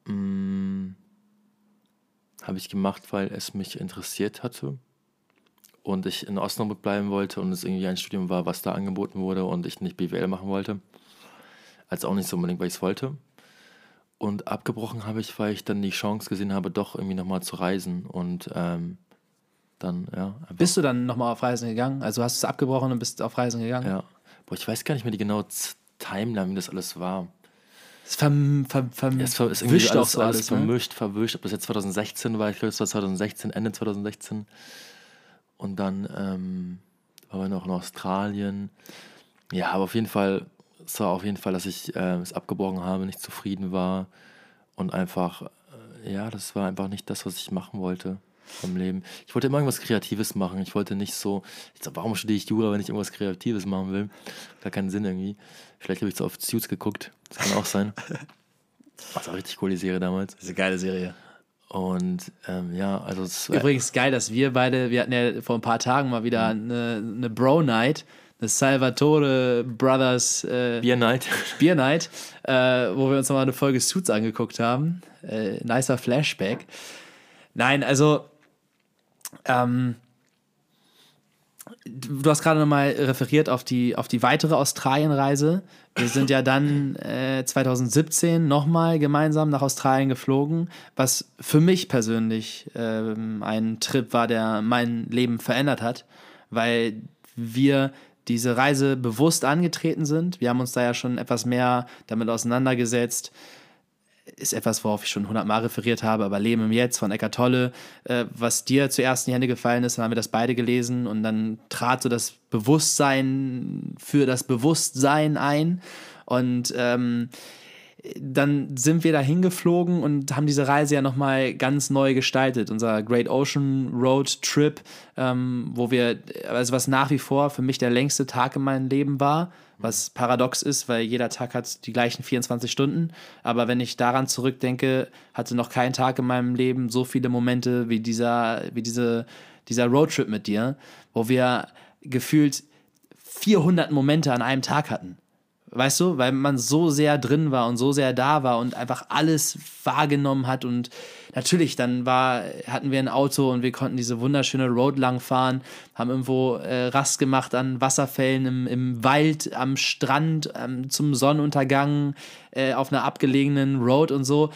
Hm. Habe ich gemacht, weil es mich interessiert hatte und ich in Osnabrück bleiben wollte und es irgendwie ein Studium war, was da angeboten wurde und ich nicht BWL machen wollte. Also auch nicht so unbedingt, weil ich es wollte. Und abgebrochen habe ich, weil ich dann die Chance gesehen habe, doch irgendwie nochmal zu reisen und ähm, dann, ja. Bist du dann nochmal auf Reisen gegangen? Also hast du es abgebrochen und bist auf Reisen gegangen? Ja. Boah, ich weiß gar nicht mehr die genaue Timeline, wie das alles war. Es verm, verm, verm ja, es ver ist irgendwie alles, so alles, alles ne? vermischt, verwischt. Ob das jetzt 2016 war, ich glaube, es war 2016, Ende 2016. Und dann ähm, waren wir noch in Australien. Ja, aber auf jeden Fall, es war auf jeden Fall, dass ich äh, es abgebrochen habe, nicht zufrieden war. Und einfach, äh, ja, das war einfach nicht das, was ich machen wollte vom Leben. Ich wollte immer irgendwas Kreatives machen. Ich wollte nicht so, ich sag, warum studiere ich Jura, wenn ich irgendwas Kreatives machen will? Gar keinen Sinn irgendwie. Vielleicht habe ich zu oft Suits geguckt. Das kann auch sein. Das war richtig cool, die Serie damals. Das ist eine geile Serie. Und ähm, ja, also es Übrigens geil, dass wir beide, wir hatten ja vor ein paar Tagen mal wieder mhm. eine, eine Bro-Night, eine Salvatore Brothers äh, Beer Night, Beer Night äh, wo wir uns nochmal eine Folge Suits angeguckt haben. Äh, nicer Flashback. Nein, also ähm, du hast gerade nochmal referiert auf die, auf die weitere Australienreise. Wir sind ja dann äh, 2017 nochmal gemeinsam nach Australien geflogen, was für mich persönlich ähm, ein Trip war, der mein Leben verändert hat, weil wir diese Reise bewusst angetreten sind. Wir haben uns da ja schon etwas mehr damit auseinandergesetzt, ist etwas, worauf ich schon hundertmal referiert habe, aber Leben im Jetzt von Eckart Tolle, äh, was dir zuerst in die Hände gefallen ist, dann haben wir das beide gelesen und dann trat so das Bewusstsein für das Bewusstsein ein und ähm, dann sind wir da hingeflogen und haben diese Reise ja nochmal ganz neu gestaltet. Unser Great Ocean Road Trip, ähm, wo wir, also was nach wie vor für mich der längste Tag in meinem Leben war, was paradox ist, weil jeder Tag hat die gleichen 24 Stunden. Aber wenn ich daran zurückdenke, hatte noch kein Tag in meinem Leben so viele Momente wie dieser, wie diese, dieser Roadtrip mit dir, wo wir gefühlt 400 Momente an einem Tag hatten. Weißt du, weil man so sehr drin war und so sehr da war und einfach alles wahrgenommen hat. Und natürlich, dann war, hatten wir ein Auto und wir konnten diese wunderschöne Road lang fahren, haben irgendwo äh, Rast gemacht an Wasserfällen im, im Wald, am Strand, ähm, zum Sonnenuntergang, äh, auf einer abgelegenen Road und so.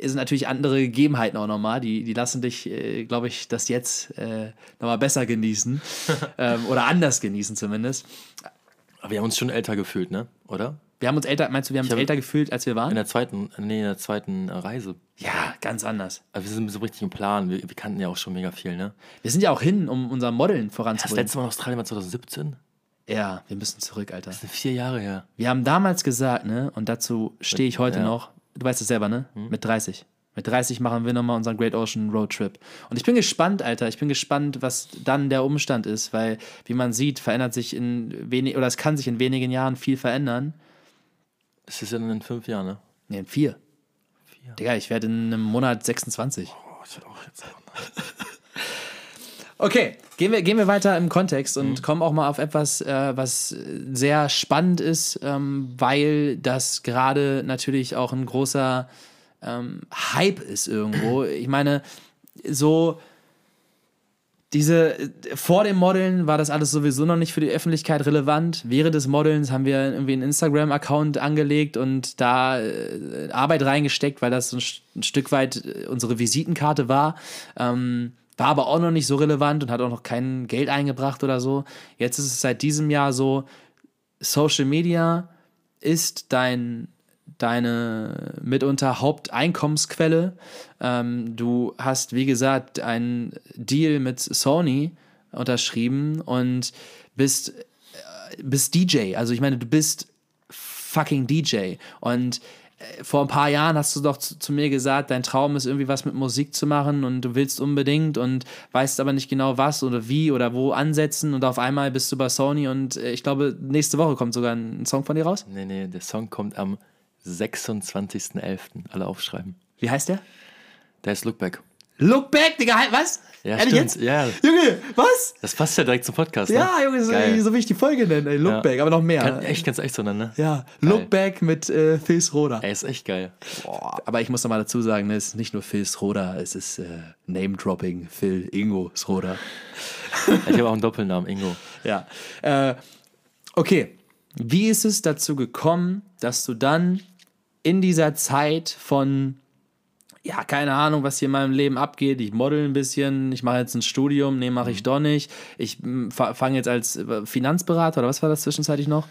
Sind natürlich andere Gegebenheiten auch nochmal. Die, die lassen dich, äh, glaube ich, das jetzt äh, nochmal besser genießen. ähm, oder anders genießen zumindest. Aber wir haben uns schon älter gefühlt, ne? Oder? Wir haben uns älter, meinst du, wir haben uns hab- älter gefühlt, als wir In waren? der zweiten, nee, in der zweiten Reise. Ja, ganz anders. Also wir sind so richtig im Plan. Wir, wir kannten ja auch schon mega viel, ne? Wir sind ja auch hin, um unser Modeln Das voranzubringen. letzte Mal in Australien war 2017. Ja, wir müssen zurück, Alter. Das sind vier Jahre her. Wir haben damals gesagt, ne, und dazu stehe ich heute Ja. noch, du weißt es selber, ne? Mit 30. Mit 30 machen wir nochmal unseren Great Ocean Road Trip. Und ich bin gespannt, Alter. Ich bin gespannt, was dann der Umstand ist, weil, wie man sieht, verändert sich in wenig, oder es kann sich in wenigen Jahren viel verändern. Das ist ja in fünf Jahren, ne? Ne, in vier. Vier. Digga, ich werde in einem Monat 26. Oh, ich hätte auch jetzt. Okay, gehen wir, gehen wir weiter im Kontext und kommen auch mal auf etwas, äh, was sehr spannend ist, ähm, weil das gerade natürlich auch ein großer ähm, Hype ist irgendwo. Ich meine, so diese vor dem Modeln war das alles sowieso noch nicht für die Öffentlichkeit relevant. Während des Modelns haben wir irgendwie einen Instagram-Account angelegt und da äh, Arbeit reingesteckt, weil das ein, ein Stück weit äh, unsere Visitenkarte war. Ähm, war aber auch noch nicht so relevant und hat auch noch kein Geld eingebracht oder so. Jetzt ist es seit diesem Jahr so, Social Media ist dein, deine mitunter Haupteinkommensquelle. Ähm, du hast, wie gesagt, einen Deal mit Sony unterschrieben und bist, äh, bist DJ. Also ich meine, du bist fucking DJ. Und äh, vor ein paar Jahren hast du doch zu, zu mir gesagt, dein Traum ist irgendwie was mit Musik zu machen und du willst unbedingt und weißt aber nicht genau was oder wie oder wo ansetzen und auf einmal bist du bei Sony und äh, ich glaube, nächste Woche kommt sogar ein Song von dir raus. Nee, nee, der Song kommt am 26.11. Alle aufschreiben. Wie heißt der? Der ist Look Back. Look back, Digga, halt, was? Ja, Ehrlich stimmt. jetzt? Ja, Junge, was? das passt ja direkt zum Podcast. Ne? Ja, Junge, so, so wie ich die Folge nenne, ey, Look Ja. aber noch mehr. Kann, echt, kannst echt so nennen, ne? Ja, Look back mit äh, Phil Schroeder. Ey, ist echt geil. Aber ich muss noch mal dazu sagen, ne, es ist nicht nur Phil Schroeder, es ist äh, Name-Dropping, Phil Ingo Schroeder. Ich habe auch einen Doppelnamen, Ingo. Ja. Äh, okay. Wie ist es dazu gekommen, dass du dann in dieser Zeit von, ja, keine Ahnung, was hier in meinem Leben abgeht, ich model ein bisschen, ich mache jetzt ein Studium, nee, mache ich doch nicht, ich fange jetzt als äh, Finanzberater oder was war das zwischenzeitlich noch?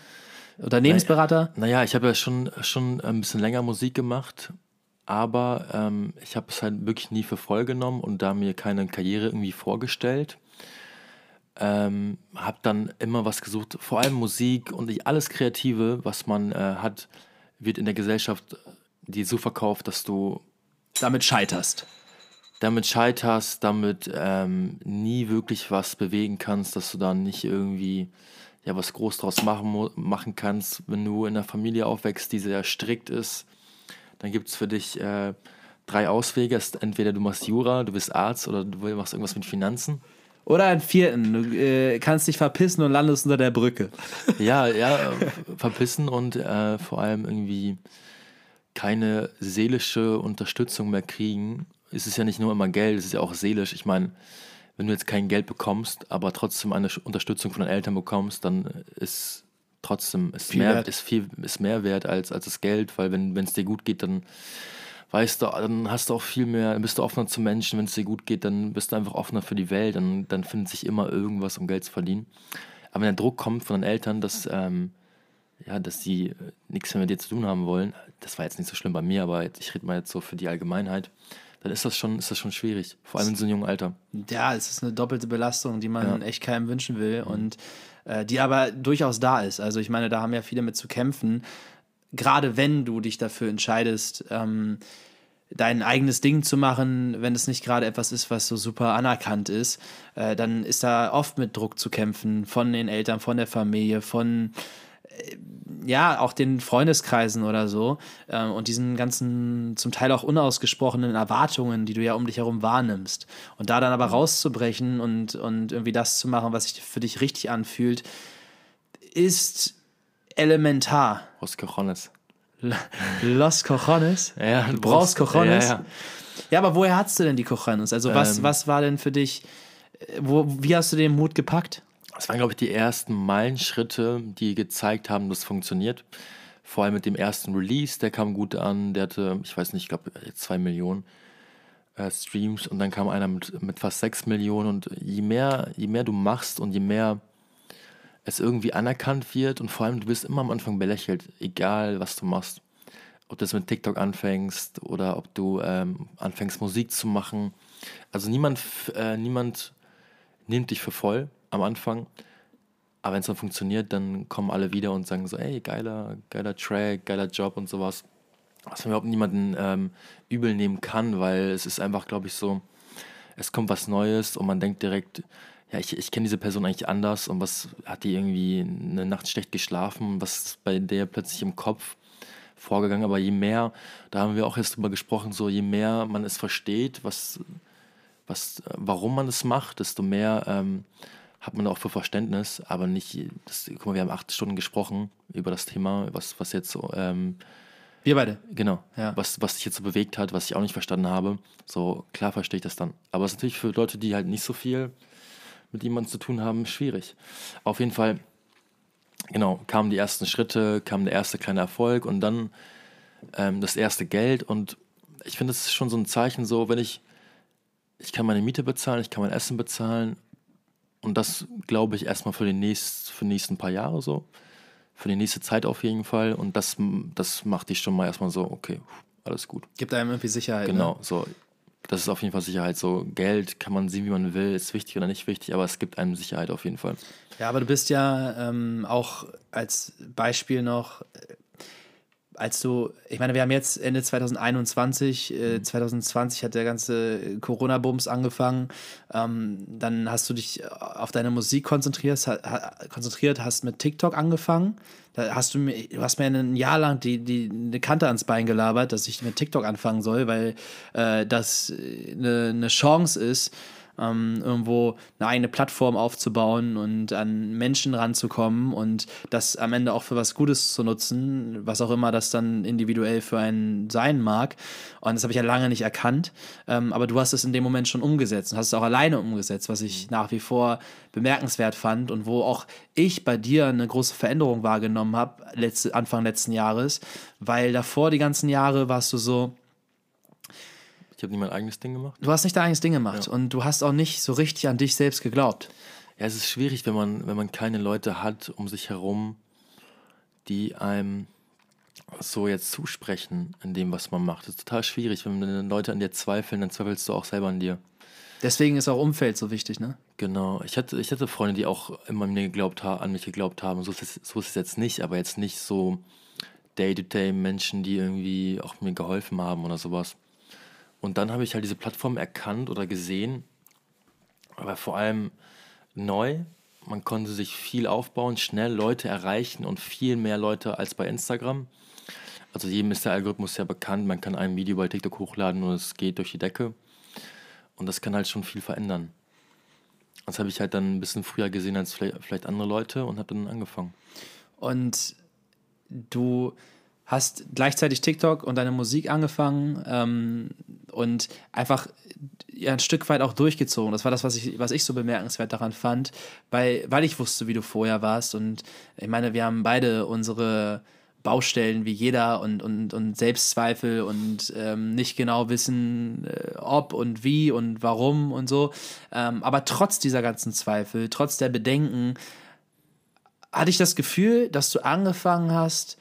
Unternehmensberater? Naja, ich habe ja schon, schon ein bisschen länger Musik gemacht, aber ähm, ich habe es halt wirklich nie für voll genommen und da mir keine Karriere irgendwie vorgestellt. Ähm, habe dann immer was gesucht, vor allem Musik und ich- alles Kreative, was man äh, hat, wird in der Gesellschaft dir so verkauft, dass du Damit scheiterst. damit scheiterst, damit ähm, nie wirklich was bewegen kannst, dass du dann nicht irgendwie ja was groß draus machen, machen kannst. Wenn du in einer Familie aufwächst, die sehr strikt ist, dann gibt es für dich äh, drei Auswege. Entweder du machst Jura, du bist Arzt oder du machst irgendwas mit Finanzen. Oder einen vierten, du äh, kannst dich verpissen und landest unter der Brücke. Ja, ja, verpissen und äh, vor allem irgendwie keine seelische Unterstützung mehr kriegen. Es ist ja nicht nur immer Geld, es ist ja auch seelisch. Ich meine, wenn du jetzt kein Geld bekommst, aber trotzdem eine Unterstützung von deinen Eltern bekommst, dann ist trotzdem ist Viel mehr, wert. ist viel ist mehr wert als, als das Geld, weil wenn es dir gut geht, dann weißt du, dann hast du auch viel mehr, dann bist du offener zu Menschen, wenn es dir gut geht, dann bist du einfach offener für die Welt, dann, dann findet sich immer irgendwas, um Geld zu verdienen. Aber wenn der Druck kommt von den Eltern, dass, ähm, ja, dass die nichts mehr mit dir zu tun haben wollen, das war jetzt nicht so schlimm bei mir, aber ich rede mal jetzt so für die Allgemeinheit, dann ist das schon, ist das schon schwierig, vor allem in so einem jungen Alter. Ja, es ist eine doppelte Belastung, die man echt keinem wünschen will und äh, die aber durchaus da ist. Also ich meine, da haben ja viele mit zu kämpfen. Gerade wenn du dich dafür entscheidest, ähm, dein eigenes Ding zu machen, wenn es nicht gerade etwas ist, was so super anerkannt ist, äh, dann ist da oft mit Druck zu kämpfen von den Eltern, von der Familie, von ja, auch den Freundeskreisen oder so ähm, und diesen ganzen zum Teil auch unausgesprochenen Erwartungen, die du ja um dich herum wahrnimmst. Und da dann aber rauszubrechen und, und irgendwie das zu machen, was sich für dich richtig anfühlt, ist elementar. Los Cojones. Los Cojones? Ja, Du brauchst Cojones? Ja, ja. Ja, aber woher hast du denn die Cojones? Also was, Ähm. was war denn für dich, äh, wo, wie hast du den Mut gepackt? Das waren, glaube ich, die ersten Meilenschritte, die gezeigt haben, dass es funktioniert. Vor allem mit dem ersten Release, der kam gut an. Der hatte, ich weiß nicht, ich glaube, zwei Millionen äh, Streams. Und dann kam einer mit, mit fast sechs Millionen. Und je mehr, je mehr du machst und je mehr es irgendwie anerkannt wird und vor allem du bist immer am Anfang belächelt, egal was du machst. Ob du das mit TikTok anfängst oder ob du ähm, anfängst Musik zu machen. Also niemand, äh, niemand nimmt dich für voll am Anfang. Aber wenn es dann funktioniert, dann kommen alle wieder und sagen so, ey, geiler, geiler Track, geiler Job und sowas. Was man überhaupt niemanden ähm, übel nehmen kann, weil es ist einfach, glaube ich, so, es kommt was Neues und man denkt direkt, ja, ich, ich kenne diese Person eigentlich anders und was hat die irgendwie eine Nacht schlecht geschlafen, was ist bei der plötzlich im Kopf vorgegangen. Aber je mehr, da haben wir auch jetzt drüber gesprochen, so je mehr man es versteht, was, was, warum man es macht, desto mehr ähm, hat man auch für Verständnis, aber nicht, das, guck mal, wir haben acht Stunden gesprochen über das Thema, was, was jetzt so, ähm, wir beide. Genau. Ja. Was, was sich jetzt so bewegt hat, was ich auch nicht verstanden habe. So, klar verstehe ich das dann. Aber es ist natürlich für Leute, die halt nicht so viel mit jemandem zu tun haben, schwierig. Auf jeden Fall, genau, kamen die ersten Schritte, kam der erste kleine Erfolg und dann ähm, das erste Geld. Und ich finde, das ist schon so ein Zeichen, so, wenn ich, ich kann meine Miete bezahlen, ich kann mein Essen bezahlen und das glaube ich erstmal für, den nächst, für die nächsten paar Jahre so. Für die nächste Zeit auf jeden Fall. Und das, das macht dich schon mal erstmal so, okay, alles gut. Gibt einem irgendwie Sicherheit. Genau, ne? so. Das ist auf jeden Fall Sicherheit. So, Geld kann man sehen, wie man will, ist wichtig oder nicht wichtig, aber es gibt einem Sicherheit auf jeden Fall. Ja, aber du bist ja ähm, auch als Beispiel noch als du, ich meine, wir haben jetzt Ende 2021, äh, 2020 mhm. hat der ganze Corona-Bums angefangen. Ähm, dann hast du dich auf deine Musik konzentriert, ha, konzentriert, hast mit TikTok angefangen. Da hast du mir, du hast mir ein Jahr lang die, die eine Kante ans Bein gelabert, dass ich mit TikTok anfangen soll, weil äh, das eine, eine Chance ist, ähm, irgendwo eine eigene Plattform aufzubauen und an Menschen ranzukommen und das am Ende auch für was Gutes zu nutzen, was auch immer das dann individuell für einen sein mag. Und das habe ich ja lange nicht erkannt. Ähm, aber du hast es in dem Moment schon umgesetzt und hast es auch alleine umgesetzt, was ich nach wie vor bemerkenswert fand und wo auch ich bei dir eine große Veränderung wahrgenommen habe, letzte, Anfang letzten Jahres, weil davor die ganzen Jahre warst du so, ich habe nicht mein eigenes Ding gemacht. Du hast nicht dein eigenes Ding gemacht ja. und du hast auch nicht so richtig an dich selbst geglaubt. Ja, es ist schwierig, wenn man, wenn man keine Leute hat um sich herum, die einem so jetzt zusprechen in dem, was man macht. Das ist total schwierig. Wenn Leute an dir zweifeln, dann zweifelst du auch selber an dir. Deswegen ist auch Umfeld so wichtig, ne? Genau. Ich hatte, ich hatte Freunde, die auch immer an, mir geglaubt, an mich geglaubt haben. So ist, es, so ist es jetzt nicht, aber jetzt nicht so Day-to-Day-Menschen, die irgendwie auch mir geholfen haben oder sowas. Und dann habe ich halt diese Plattform erkannt oder gesehen, aber vor allem neu. Man konnte sich viel aufbauen, schnell Leute erreichen und viel mehr Leute als bei Instagram. Also jedem ist der Algorithmus ja bekannt. Man kann ein Video bei TikTok hochladen und es geht durch die Decke. Und das kann halt schon viel verändern. Das habe ich halt dann ein bisschen früher gesehen als vielleicht andere Leute und habe dann angefangen. Und du hast gleichzeitig TikTok und deine Musik angefangen ähm, und einfach ja, ein Stück weit auch durchgezogen. Das war das, was ich, was ich so bemerkenswert daran fand, weil, weil ich wusste, wie du vorher warst. Und ich meine, wir haben beide unsere Baustellen wie jeder und, und, und Selbstzweifel und ähm, nicht genau wissen, äh, ob und wie und warum und so. Ähm, aber trotz dieser ganzen Zweifel, trotz der Bedenken, hatte ich das Gefühl, dass du angefangen hast,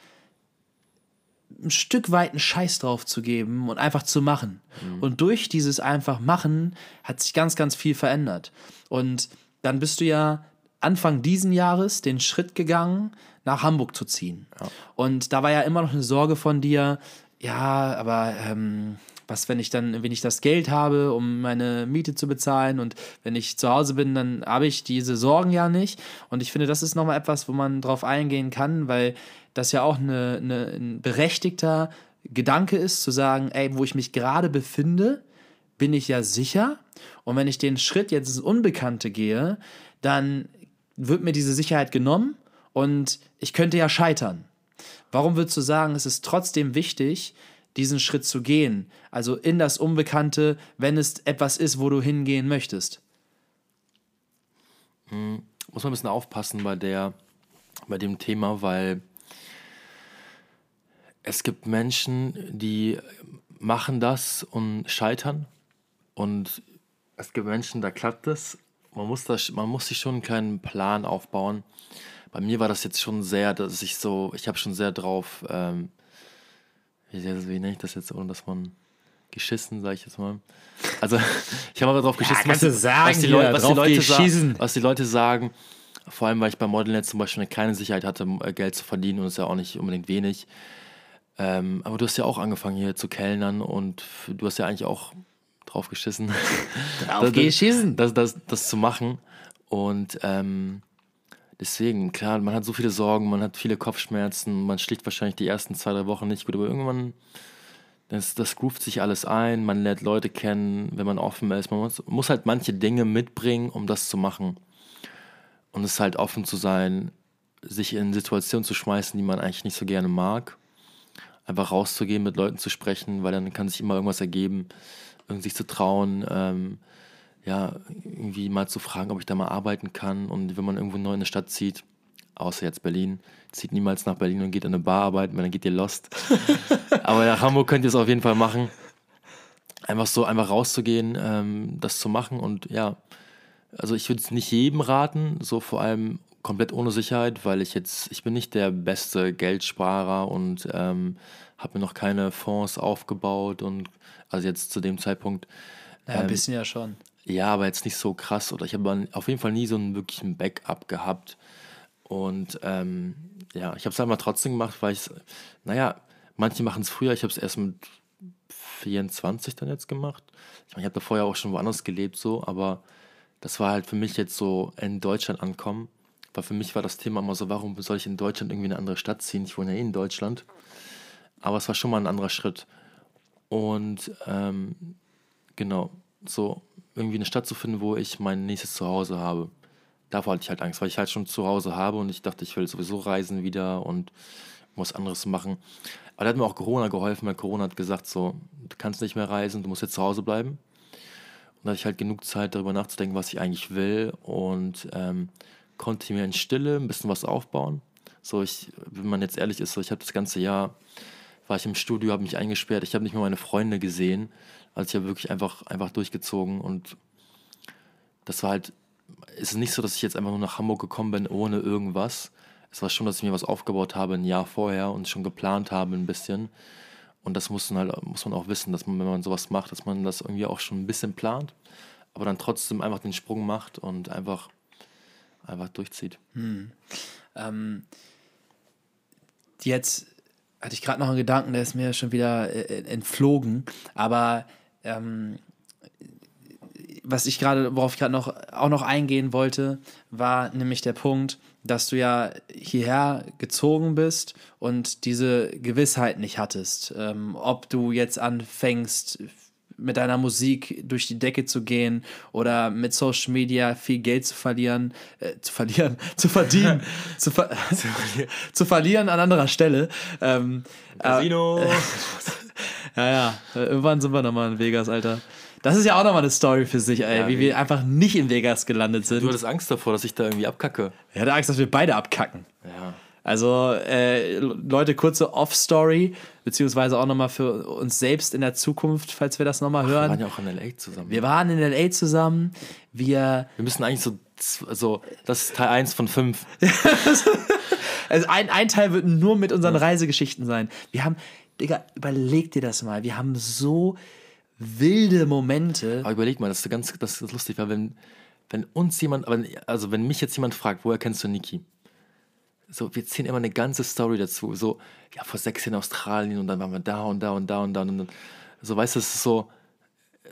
ein Stück weit einen Scheiß drauf zu geben und einfach zu machen. Mhm. Und durch dieses einfach machen hat sich ganz, ganz viel verändert. Und dann bist du ja Anfang diesen Jahres den Schritt gegangen, nach Hamburg zu ziehen. Ja. Und da war ja immer noch eine Sorge von dir, ja, aber ähm, was, wenn ich dann, wenn ich das Geld habe, um meine Miete zu bezahlen und wenn ich zu Hause bin, dann habe ich diese Sorgen ja nicht. Und ich finde, das ist nochmal etwas, wo man drauf eingehen kann, weil das ja auch eine, eine, ein berechtigter Gedanke ist, zu sagen, ey, wo ich mich gerade befinde, bin ich ja sicher. Und wenn ich den Schritt jetzt ins Unbekannte gehe, dann wird mir diese Sicherheit genommen und ich könnte ja scheitern. Warum würdest du sagen, es ist trotzdem wichtig, diesen Schritt zu gehen? Also in das Unbekannte, wenn es etwas ist, wo du hingehen möchtest? Hm, muss man ein bisschen aufpassen bei, der, bei dem Thema, weil es gibt Menschen, die machen das und scheitern. Und es gibt Menschen, da klappt es man muss, das, man muss sich schon einen kleinen Plan aufbauen. Bei mir war das jetzt schon sehr, dass ich so, ich habe schon sehr drauf, ähm, wie, wie nenne ich das jetzt, ohne dass man geschissen, sage ich jetzt mal. Also ich habe aber drauf geschissen, kannst du sagen was, die, Leute, was, die Leute sa- geschissen. was die Leute sagen. Vor allem, weil ich beim Modeln jetzt zum Beispiel eine kleine Sicherheit hatte, äh, Geld zu verdienen und es ist ja auch nicht unbedingt wenig. Ähm, aber du hast ja auch angefangen hier zu kellnern und du hast ja eigentlich auch drauf geschissen. Drauf geschissen. Das, das, das zu machen. Und ähm, deswegen, klar, man hat so viele Sorgen, man hat viele Kopfschmerzen, man schlägt wahrscheinlich die ersten zwei, drei Wochen nicht gut, aber irgendwann, das, das groovt sich alles ein, man lernt Leute kennen, wenn man offen ist. Man muss, muss halt manche Dinge mitbringen, um das zu machen. Und es ist halt offen zu sein, sich in Situationen zu schmeißen, die man eigentlich nicht so gerne mag. Einfach rauszugehen, mit Leuten zu sprechen, weil dann kann sich immer irgendwas ergeben, irgendwie sich zu trauen, ähm, ja, irgendwie mal zu fragen, ob ich da mal arbeiten kann. Und wenn man irgendwo neu in eine Stadt zieht, außer jetzt Berlin, zieht niemals nach Berlin und geht in eine Bar arbeiten, weil dann geht ihr lost. Aber nach Hamburg könnt ihr es auf jeden Fall machen. Einfach so, einfach rauszugehen, ähm, das zu machen und ja, also ich würde es nicht jedem raten, so vor allem komplett ohne Sicherheit, weil ich jetzt, ich bin nicht der beste Geldsparer und ähm, habe mir noch keine Fonds aufgebaut und also jetzt zu dem Zeitpunkt. Ja, ein bisschen ja schon. Ja, aber jetzt nicht so krass oder ich habe auf jeden Fall nie so einen wirklichen Backup gehabt. Und ähm, ja, ich habe es einfach trotzdem gemacht, weil ich naja, manche machen es früher, ich habe es erst mit 24 dann jetzt gemacht. Ich meine, ich habe da vorher auch schon woanders gelebt, so, aber das war halt für mich jetzt so in Deutschland ankommen. Weil für mich war das Thema immer so, warum soll ich in Deutschland irgendwie in eine andere Stadt ziehen? Ich wohne ja eh in Deutschland. Aber es war schon mal ein anderer Schritt. Und ähm, genau, so irgendwie eine Stadt zu finden, wo ich mein nächstes Zuhause habe. Davor hatte ich halt Angst, weil ich halt schon zu Hause habe und ich dachte, ich will sowieso reisen wieder und was anderes machen. Aber da hat mir auch Corona geholfen, weil Corona hat gesagt, so, du kannst nicht mehr reisen, du musst jetzt zu Hause bleiben. Und da hatte ich halt genug Zeit, darüber nachzudenken, was ich eigentlich will und ähm, konnte mir in Stille ein bisschen was aufbauen. So, ich, wenn man jetzt ehrlich ist, so, ich habe das ganze Jahr, war ich im Studio, habe mich eingesperrt, ich habe nicht mehr meine Freunde gesehen. Also ich habe wirklich einfach, einfach durchgezogen und das war halt, es ist nicht so, dass ich jetzt einfach nur nach Hamburg gekommen bin ohne irgendwas. Es war schon, dass ich mir was aufgebaut habe ein Jahr vorher und schon geplant habe ein bisschen. Und das muss man, halt, muss man auch wissen, dass man, wenn man sowas macht, dass man das irgendwie auch schon ein bisschen plant, aber dann trotzdem einfach den Sprung macht und einfach, einfach durchzieht. Ähm, jetzt hatte ich gerade noch einen Gedanken, der ist mir schon wieder äh, entflogen, aber ähm, was ich gerade, worauf ich gerade noch auch noch eingehen wollte, war nämlich der Punkt, dass du ja hierher gezogen bist und diese Gewissheit nicht hattest, ähm, ob du jetzt anfängst mit deiner Musik durch die Decke zu gehen oder mit Social Media viel Geld zu verlieren, äh, zu verlieren, zu verdienen, zu, ver zu verlieren an anderer Stelle. Ähm, Casino! ja, ja, äh, irgendwann sind wir nochmal in Vegas, Alter. Das ist ja auch nochmal eine Story für sich, ey, Ja, wie wie- wir einfach nicht in Vegas gelandet sind. du hattest Angst davor, dass ich da irgendwie abkacke. Ich hatte Angst, dass wir beide abkacken. Ja. Also, äh, Leute, kurze Off-Story, beziehungsweise auch nochmal für uns selbst in der Zukunft, falls wir das nochmal Wir waren hören. ja auch in L.A. zusammen. Wir waren in L.A. zusammen. Wir, Wir müssen eigentlich so, z- also, das ist Teil 1 von 5. also ein, ein Teil wird nur mit unseren Reisegeschichten sein. Wir haben, Digga, überleg dir das mal. Wir haben so wilde Momente. Aber überleg mal, das ist ganz, das ist lustig, weil wenn, wenn uns jemand, also wenn mich jetzt jemand fragt, woher kennst du Niki? So, wir ziehen immer eine ganze Story dazu. So, ja, vor sechs Jahren in Australien und dann waren wir da und da und da und da und dann. So, weißt du, es ist so,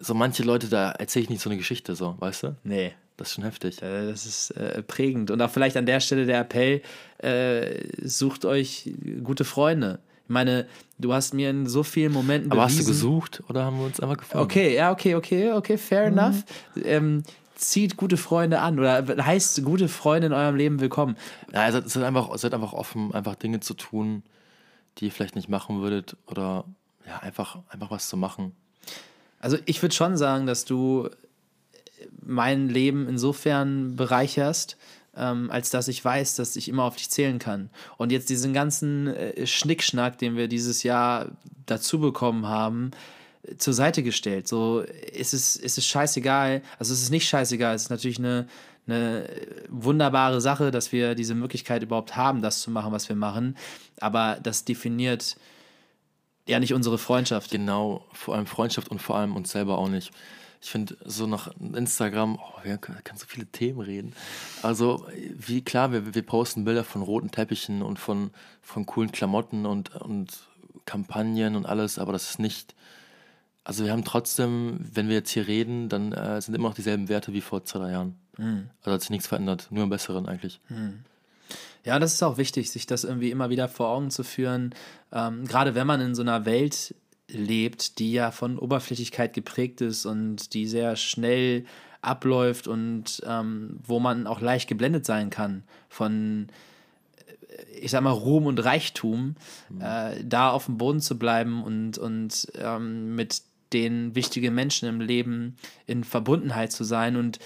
so manche Leute, da erzähle ich nicht so eine Geschichte, so, weißt du? Nee. Das ist schon heftig. Äh, Das ist äh, prägend. Und auch vielleicht an der Stelle der Appell, äh, sucht euch gute Freunde. Ich meine, du hast mir in so vielen Momenten Aber bewiesen, hast du gesucht oder haben wir uns einfach gefunden? Okay, ja, okay, okay, okay, fair enough. Ähm, zieht gute Freunde an oder heißt gute Freunde in eurem Leben willkommen. Ja, also, seid einfach, seid einfach offen, einfach Dinge zu tun, die ihr vielleicht nicht machen würdet oder ja, einfach, einfach was zu machen. Also ich würde schon sagen, dass du mein Leben insofern bereicherst, ähm, als dass ich weiß, dass ich immer auf dich zählen kann. Und jetzt diesen ganzen äh, Schnickschnack, den wir dieses Jahr dazu bekommen haben, zur Seite gestellt. So ist es, ist es scheißegal. Also es ist nicht scheißegal. Es ist natürlich eine, eine wunderbare Sache, dass wir diese Möglichkeit überhaupt haben, das zu machen, was wir machen. Aber das definiert ja nicht unsere Freundschaft. Genau, vor allem Freundschaft und vor allem uns selber auch nicht. Ich finde, so nach Instagram, oh, wir können so viele Themen reden. Also, wie klar, wir, wir posten Bilder von roten Teppichen und von, von coolen Klamotten und, und Kampagnen und alles, aber das ist nicht. Also, wir haben trotzdem, wenn wir jetzt hier reden, dann äh, sind immer noch dieselben Werte wie vor zwei, drei Jahren. Mhm. Also hat sich nichts verändert, nur im Besseren eigentlich. Mhm. Ja, das ist auch wichtig, sich das irgendwie immer wieder vor Augen zu führen. Ähm, gerade wenn man in so einer Welt lebt, die ja von Oberflächlichkeit geprägt ist und die sehr schnell abläuft und ähm, wo man auch leicht geblendet sein kann von, äh, ich sag mal, Ruhm und Reichtum, mhm. äh, da auf dem Boden zu bleiben und, und ähm, mit den wichtigen Menschen im Leben in Verbundenheit zu sein. Und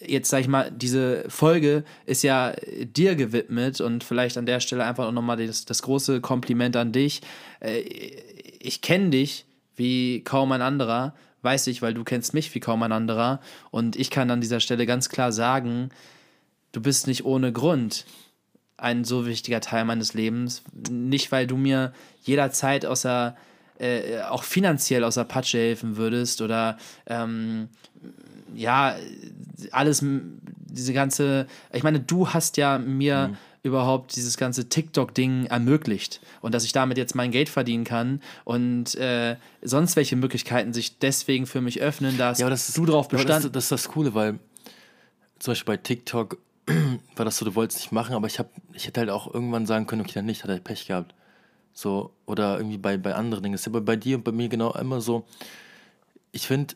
jetzt sag ich mal, diese Folge ist ja dir gewidmet und vielleicht an der Stelle einfach auch nochmal das, das große Kompliment an dich. Äh, ich kenne dich wie kaum ein anderer, weiß ich, weil du kennst mich wie kaum ein anderer. Und ich kann an dieser Stelle ganz klar sagen, du bist nicht ohne Grund ein so wichtiger Teil meines Lebens, nicht weil du mir jederzeit außer äh, auch finanziell aus der Patsche helfen würdest oder ähm, ja, alles, diese ganze, ich meine, du hast ja mir mhm. überhaupt dieses ganze TikTok-Ding ermöglicht und dass ich damit jetzt mein Geld verdienen kann und äh, sonst welche Möglichkeiten sich deswegen für mich öffnen, dass ja, das ist, du drauf bestand. Das, das, ist das Coole, weil zum Beispiel bei TikTok war das so, du wolltest nicht machen, aber ich, hab, ich hätte halt auch irgendwann sagen können, okay, dann nicht, hat er Pech gehabt. So, oder irgendwie bei, bei anderen Dingen. Das ist aber bei dir und bei mir genau immer so. Ich finde,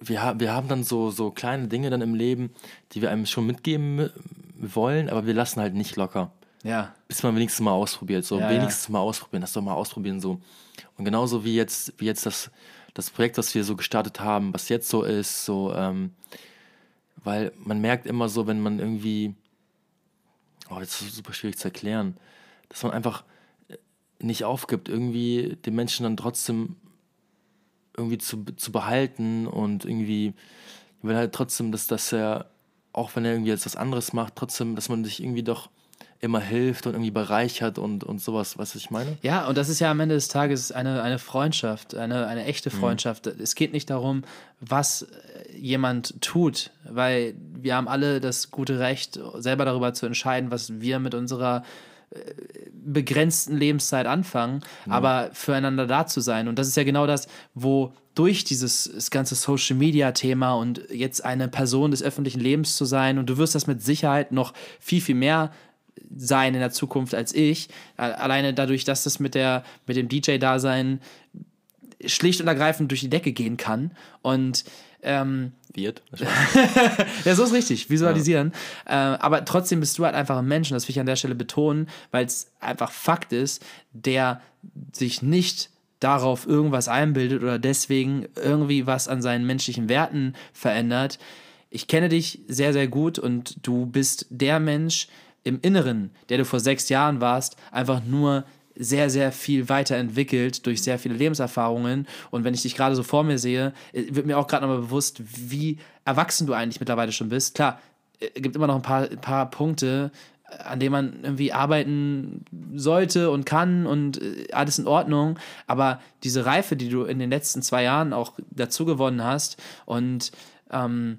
wir, wir haben dann so, so kleine Dinge dann im Leben, die wir einem schon mitgeben wollen, aber wir lassen halt nicht locker. Ja. Bis man wenigstens mal ausprobiert. So, ja, wenigstens ja. mal ausprobieren, das doch mal ausprobieren. So. Und genauso wie jetzt, wie jetzt das, das Projekt, das wir so gestartet haben, was jetzt so ist, so, ähm, weil man merkt immer so, wenn man irgendwie, oh, das ist super schwierig zu erklären, dass man einfach nicht aufgibt, irgendwie den Menschen dann trotzdem irgendwie zu, zu behalten und irgendwie, ich will halt trotzdem, dass, dass er, auch wenn er irgendwie jetzt was anderes macht, trotzdem, dass man sich irgendwie doch immer hilft und irgendwie bereichert und, und sowas, was ich meine? Ja, und das ist ja am Ende des Tages eine, eine Freundschaft, eine, eine echte mhm. Freundschaft. Mhm. Es geht nicht darum, was jemand tut, weil wir haben alle das gute Recht, selber darüber zu entscheiden, was wir mit unserer begrenzten Lebenszeit anfangen, mhm. aber füreinander da zu sein. Und das ist ja genau das, wo durch dieses ganze Social Media Thema und jetzt eine Person des öffentlichen Lebens zu sein und du wirst das mit Sicherheit noch viel, viel mehr sein in der Zukunft als ich. Alleine dadurch, dass das mit, der, mit dem DJ-Dasein schlicht und ergreifend durch die Decke gehen kann. Und ähm, wird. ja, so ist richtig, visualisieren. Ja. Äh, aber trotzdem bist du halt einfach ein Mensch, und das will ich an der Stelle betonen, weil es einfach Fakt ist, der sich nicht darauf irgendwas einbildet oder deswegen irgendwie was an seinen menschlichen Werten verändert. Ich kenne dich sehr, sehr gut und du bist der Mensch im Inneren, der du vor sechs Jahren warst, einfach nur sehr, sehr viel weiterentwickelt durch sehr viele Lebenserfahrungen. Und wenn ich dich gerade so vor mir sehe, äh, wird mir auch gerade nochmal bewusst, wie erwachsen du eigentlich mittlerweile schon bist. Klar, es äh, gibt immer noch ein paar, ein paar Punkte, äh, an denen man irgendwie arbeiten sollte und kann und alles in Ordnung. Aber diese Reife, die du in den letzten zwei Jahren auch dazu gewonnen hast und ähm,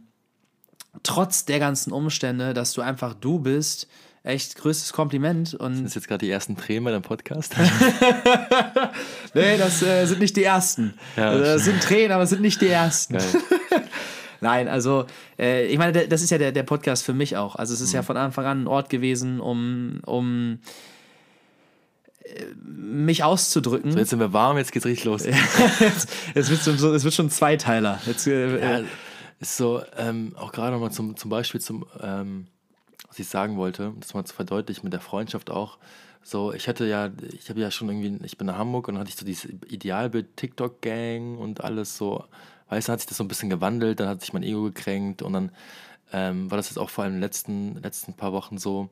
trotz der ganzen Umstände, dass du einfach du bist, echt größtes Kompliment. Und sind das jetzt gerade die ersten Tränen bei deinem Podcast? nee, das äh, sind nicht die ersten. Ja, also, das sind Tränen, aber es sind nicht die ersten. Nein, also äh, ich meine, das ist ja der, der Podcast für mich auch. Also es ist mhm. ja von Anfang an ein Ort gewesen, um, um äh, mich auszudrücken. So, jetzt sind wir warm, jetzt geht's richtig los. es, wird so, es wird schon Zweiteiler. Jetzt, äh, ja, ist so, ähm, auch gerade nochmal zum, zum Beispiel zum ähm, ich sagen wollte, das mal zu verdeutlichen mit der Freundschaft auch. So, ich hatte ja, ich habe ja schon irgendwie, ich bin nach Hamburg und dann hatte ich so dieses Idealbild TikTok-Gang und alles so, weißt du, hat sich das so ein bisschen gewandelt, dann hat sich mein Ego gekränkt und dann ähm, war das jetzt auch vor allem in den letzten, letzten paar Wochen so,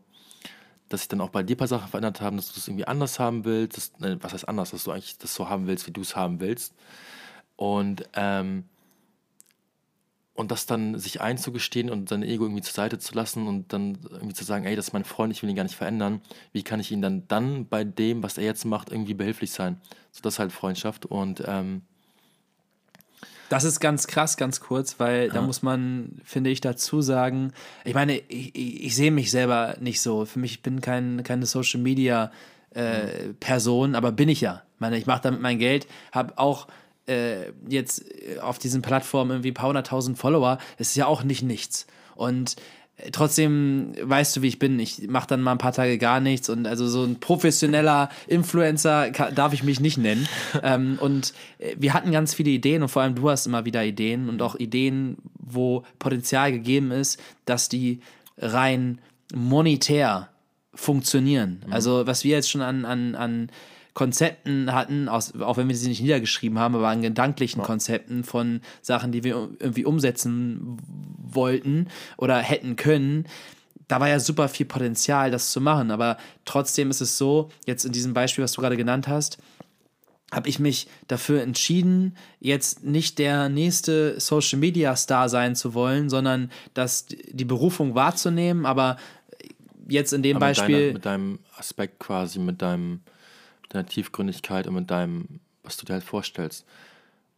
dass sich dann auch bei dir ein paar Sachen verändert haben, dass du es irgendwie anders haben willst, dass, ne, was heißt anders, dass du eigentlich das so haben willst, wie du es haben willst. Und, ähm, und das dann sich einzugestehen und sein Ego irgendwie zur Seite zu lassen und dann irgendwie zu sagen, ey, das ist mein Freund, ich will ihn gar nicht verändern. Wie kann ich ihn dann dann bei dem, was er jetzt macht, irgendwie behilflich sein? So, das ist halt Freundschaft und ähm, das ist ganz krass, ganz kurz, weil ja. da muss man, finde ich, dazu sagen, ich meine, ich, ich, ich sehe mich selber nicht so. Für mich bin kein, keine Social Media äh, Person, aber bin ich ja. Ich meine, ich mache damit mein Geld, habe auch äh, jetzt auf diesen Plattformen irgendwie ein paar hunderttausend Follower. Das ist ja auch nicht nichts. Und trotzdem weißt du, wie ich bin. Ich mache dann mal ein paar Tage gar nichts und also so ein professioneller Influencer kann, darf ich mich nicht nennen. ähm, und äh, wir hatten ganz viele Ideen und vor allem du hast immer wieder Ideen und auch Ideen, wo Potenzial gegeben ist, dass die rein monetär funktionieren. Mhm. Also was wir jetzt schon an, an, an Konzepten hatten, aus, auch wenn wir sie nicht niedergeschrieben haben, aber an gedanklichen ja. Konzepten von Sachen, die wir irgendwie umsetzen wollten oder hätten können. Da war ja super viel Potenzial, das zu machen. Aber trotzdem ist es so, jetzt in diesem Beispiel, was du gerade genannt hast, habe ich mich dafür entschieden, jetzt nicht der nächste Social Media Star sein zu wollen, sondern das, die Berufung wahrzunehmen, aber jetzt in dem aber Beispiel. Mit, deiner, mit deinem Aspekt quasi, mit deinem deiner Tiefgründigkeit und mit deinem, was du dir halt vorstellst.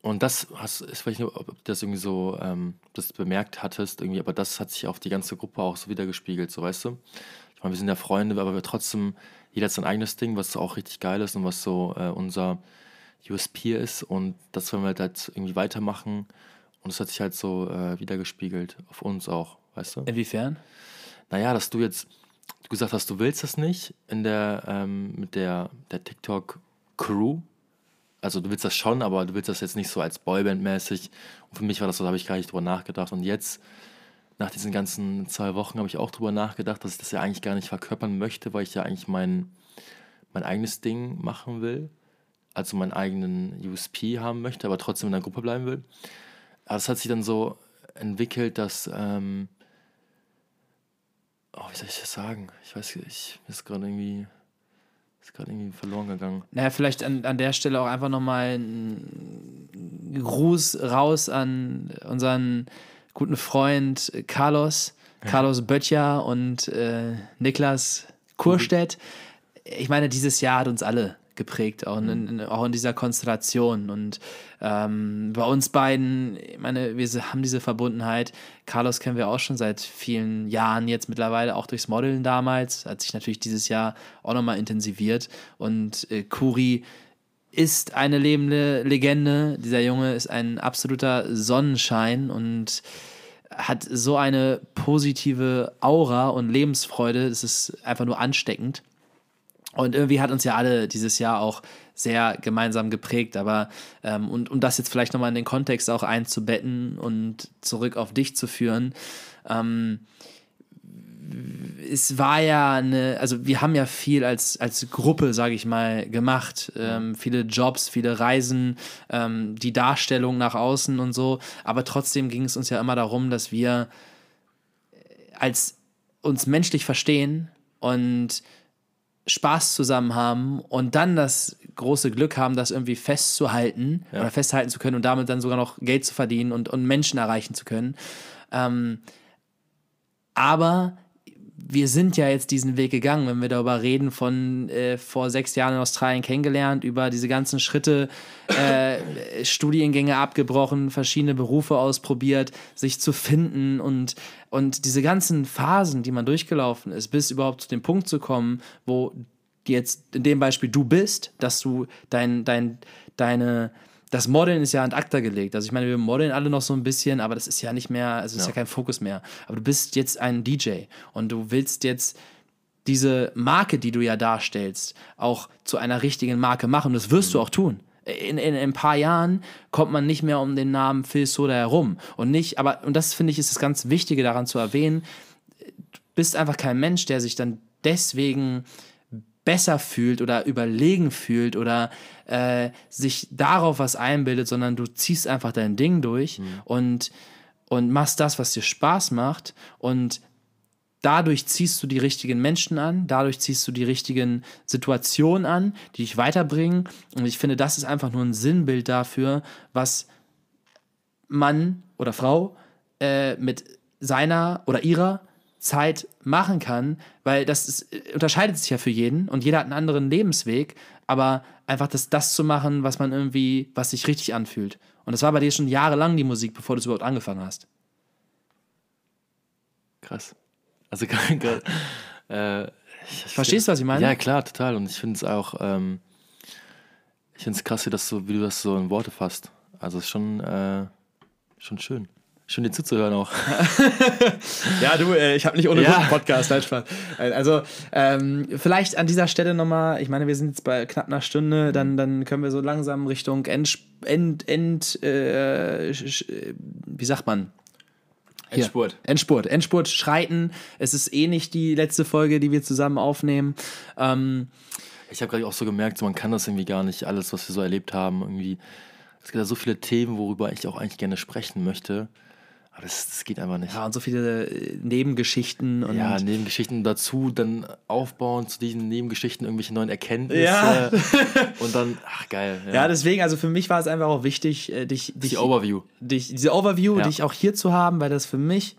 Und das hast, ich weiß nicht, ob du das irgendwie so ähm, das bemerkt hattest, irgendwie, aber das hat sich auf die ganze Gruppe auch so wiedergespiegelt, so weißt du? Ich meine, wir sind ja Freunde, aber wir trotzdem, jeder hat sein eigenes Ding, was auch richtig geil ist und was so äh, unser USP ist. Und das wollen wir halt irgendwie weitermachen. Und es hat sich halt so äh, wiedergespiegelt auf uns auch, weißt du? Inwiefern? Naja, dass du jetzt du gesagt hast, du willst das nicht in der, ähm, mit der, der TikTok-Crew. Also du willst das schon, aber du willst das jetzt nicht so als Boyband-mäßig. Und für mich war das so, da habe ich gar nicht drüber nachgedacht. Und jetzt, nach diesen ganzen zwei Wochen, habe ich auch drüber nachgedacht, dass ich das ja eigentlich gar nicht verkörpern möchte, weil ich ja eigentlich mein, mein eigenes Ding machen will. Also meinen eigenen USP haben möchte, aber trotzdem in der Gruppe bleiben will. Aber das hat sich dann so entwickelt, dass ähm, oh, wie soll ich das sagen? Ich weiß, ich ist gerade irgendwie, ist gerade irgendwie verloren gegangen. Naja, vielleicht an, an der Stelle auch einfach nochmal ein Gruß raus an unseren guten Freund Carlos, Carlos Böttcher und äh, Niklas Kurstedt. Ich meine, dieses Jahr hat uns alle geprägt, auch in, in, auch in dieser Konstellation. Und ähm, bei uns beiden, ich meine, wir haben diese Verbundenheit. Carlos kennen wir auch schon seit vielen Jahren jetzt mittlerweile, auch durchs Modeln damals, hat sich natürlich dieses Jahr auch nochmal intensiviert. Und äh, Kuri ist eine lebende Legende. Dieser Junge ist ein absoluter Sonnenschein und hat so eine positive Aura und Lebensfreude. Es ist einfach nur ansteckend. Und irgendwie hat uns ja alle dieses Jahr auch sehr gemeinsam geprägt. Aber ähm, und um das jetzt vielleicht nochmal in den Kontext auch einzubetten und zurück auf dich zu führen, ähm, es war ja eine, also wir haben ja viel als, als Gruppe, sage ich mal, gemacht. Ähm, viele Jobs, viele Reisen, ähm, die Darstellung nach außen und so. Aber trotzdem ging es uns ja immer darum, dass wir als uns menschlich verstehen und Spaß zusammen haben und dann das große Glück haben, das irgendwie festzuhalten ja. oder festhalten zu können und damit dann sogar noch Geld zu verdienen und, und Menschen erreichen zu können. Ähm, aber wir sind ja jetzt diesen Weg gegangen, wenn wir darüber reden, von äh, vor sechs Jahren in Australien kennengelernt, über diese ganzen Schritte, äh, Studiengänge abgebrochen, verschiedene Berufe ausprobiert, sich zu finden und, und diese ganzen Phasen, die man durchgelaufen ist, bis überhaupt zu dem Punkt zu kommen, wo jetzt in dem Beispiel du bist, dass du dein, dein, deine das Modeln ist ja an ACTA gelegt. Also ich meine, wir modeln alle noch so ein bisschen, aber das ist ja nicht mehr, also ist ja. ja kein Fokus mehr. Aber du bist jetzt ein DJ und du willst jetzt diese Marke, die du ja darstellst, auch zu einer richtigen Marke machen. Das wirst mhm. du auch tun. In, in, in, ein paar Jahren kommt man nicht mehr um den Namen Phil Soda herum. Und nicht, aber, und das finde ich ist das ganz Wichtige daran zu erwähnen, du bist einfach kein Mensch, der sich dann deswegen besser fühlt oder überlegen fühlt oder äh, sich darauf was einbildet, sondern du ziehst einfach dein Ding durch mhm. und, und machst das, was dir Spaß macht und dadurch ziehst du die richtigen Menschen an, dadurch ziehst du die richtigen Situationen an, die dich weiterbringen. Und ich finde, das ist einfach nur ein Sinnbild dafür, was Mann oder Frau äh, mit seiner oder ihrer Zeit machen kann, weil das ist, unterscheidet sich ja für jeden und jeder hat einen anderen Lebensweg, aber einfach das, das zu machen, was man irgendwie, was sich richtig anfühlt. Und das war bei dir schon jahrelang die Musik, bevor du es überhaupt angefangen hast. Krass. Also, äh, ich, Verstehst du, was ich meine? Ja, klar, total. Und ich finde es auch, ähm, ich finde es krass, wie, das so, wie du das so in Worte fasst. Also, es ist schon, äh, schon schön. Schön dir zuzuhören auch. ja, du, äh, ich habe nicht ohne ja. Podcast, nein, Spaß. Also, ähm, vielleicht an dieser Stelle nochmal, ich meine, wir sind jetzt bei knapp einer Stunde, dann, dann können wir so langsam Richtung End, End, End äh, wie sagt man? Hier. Endspurt. Endspurt. Endspurt schreiten. Es ist eh nicht die letzte Folge, die wir zusammen aufnehmen. Ähm, ich habe gerade auch so gemerkt, man kann das irgendwie gar nicht, alles, was wir so erlebt haben, irgendwie. Es gibt da so viele Themen, worüber ich auch eigentlich gerne sprechen möchte. Das, das, geht einfach nicht. Ja, und so viele äh, Nebengeschichten. Und ja, Nebengeschichten dazu, dann aufbauen zu diesen Nebengeschichten irgendwelche neuen Erkenntnisse. Ja. und dann, ach geil. Ja. ja. deswegen, also für mich war es einfach auch wichtig, äh, dich. dich Die Overview. Dich, diese Overview, ja. dich auch hier zu haben, weil das für mich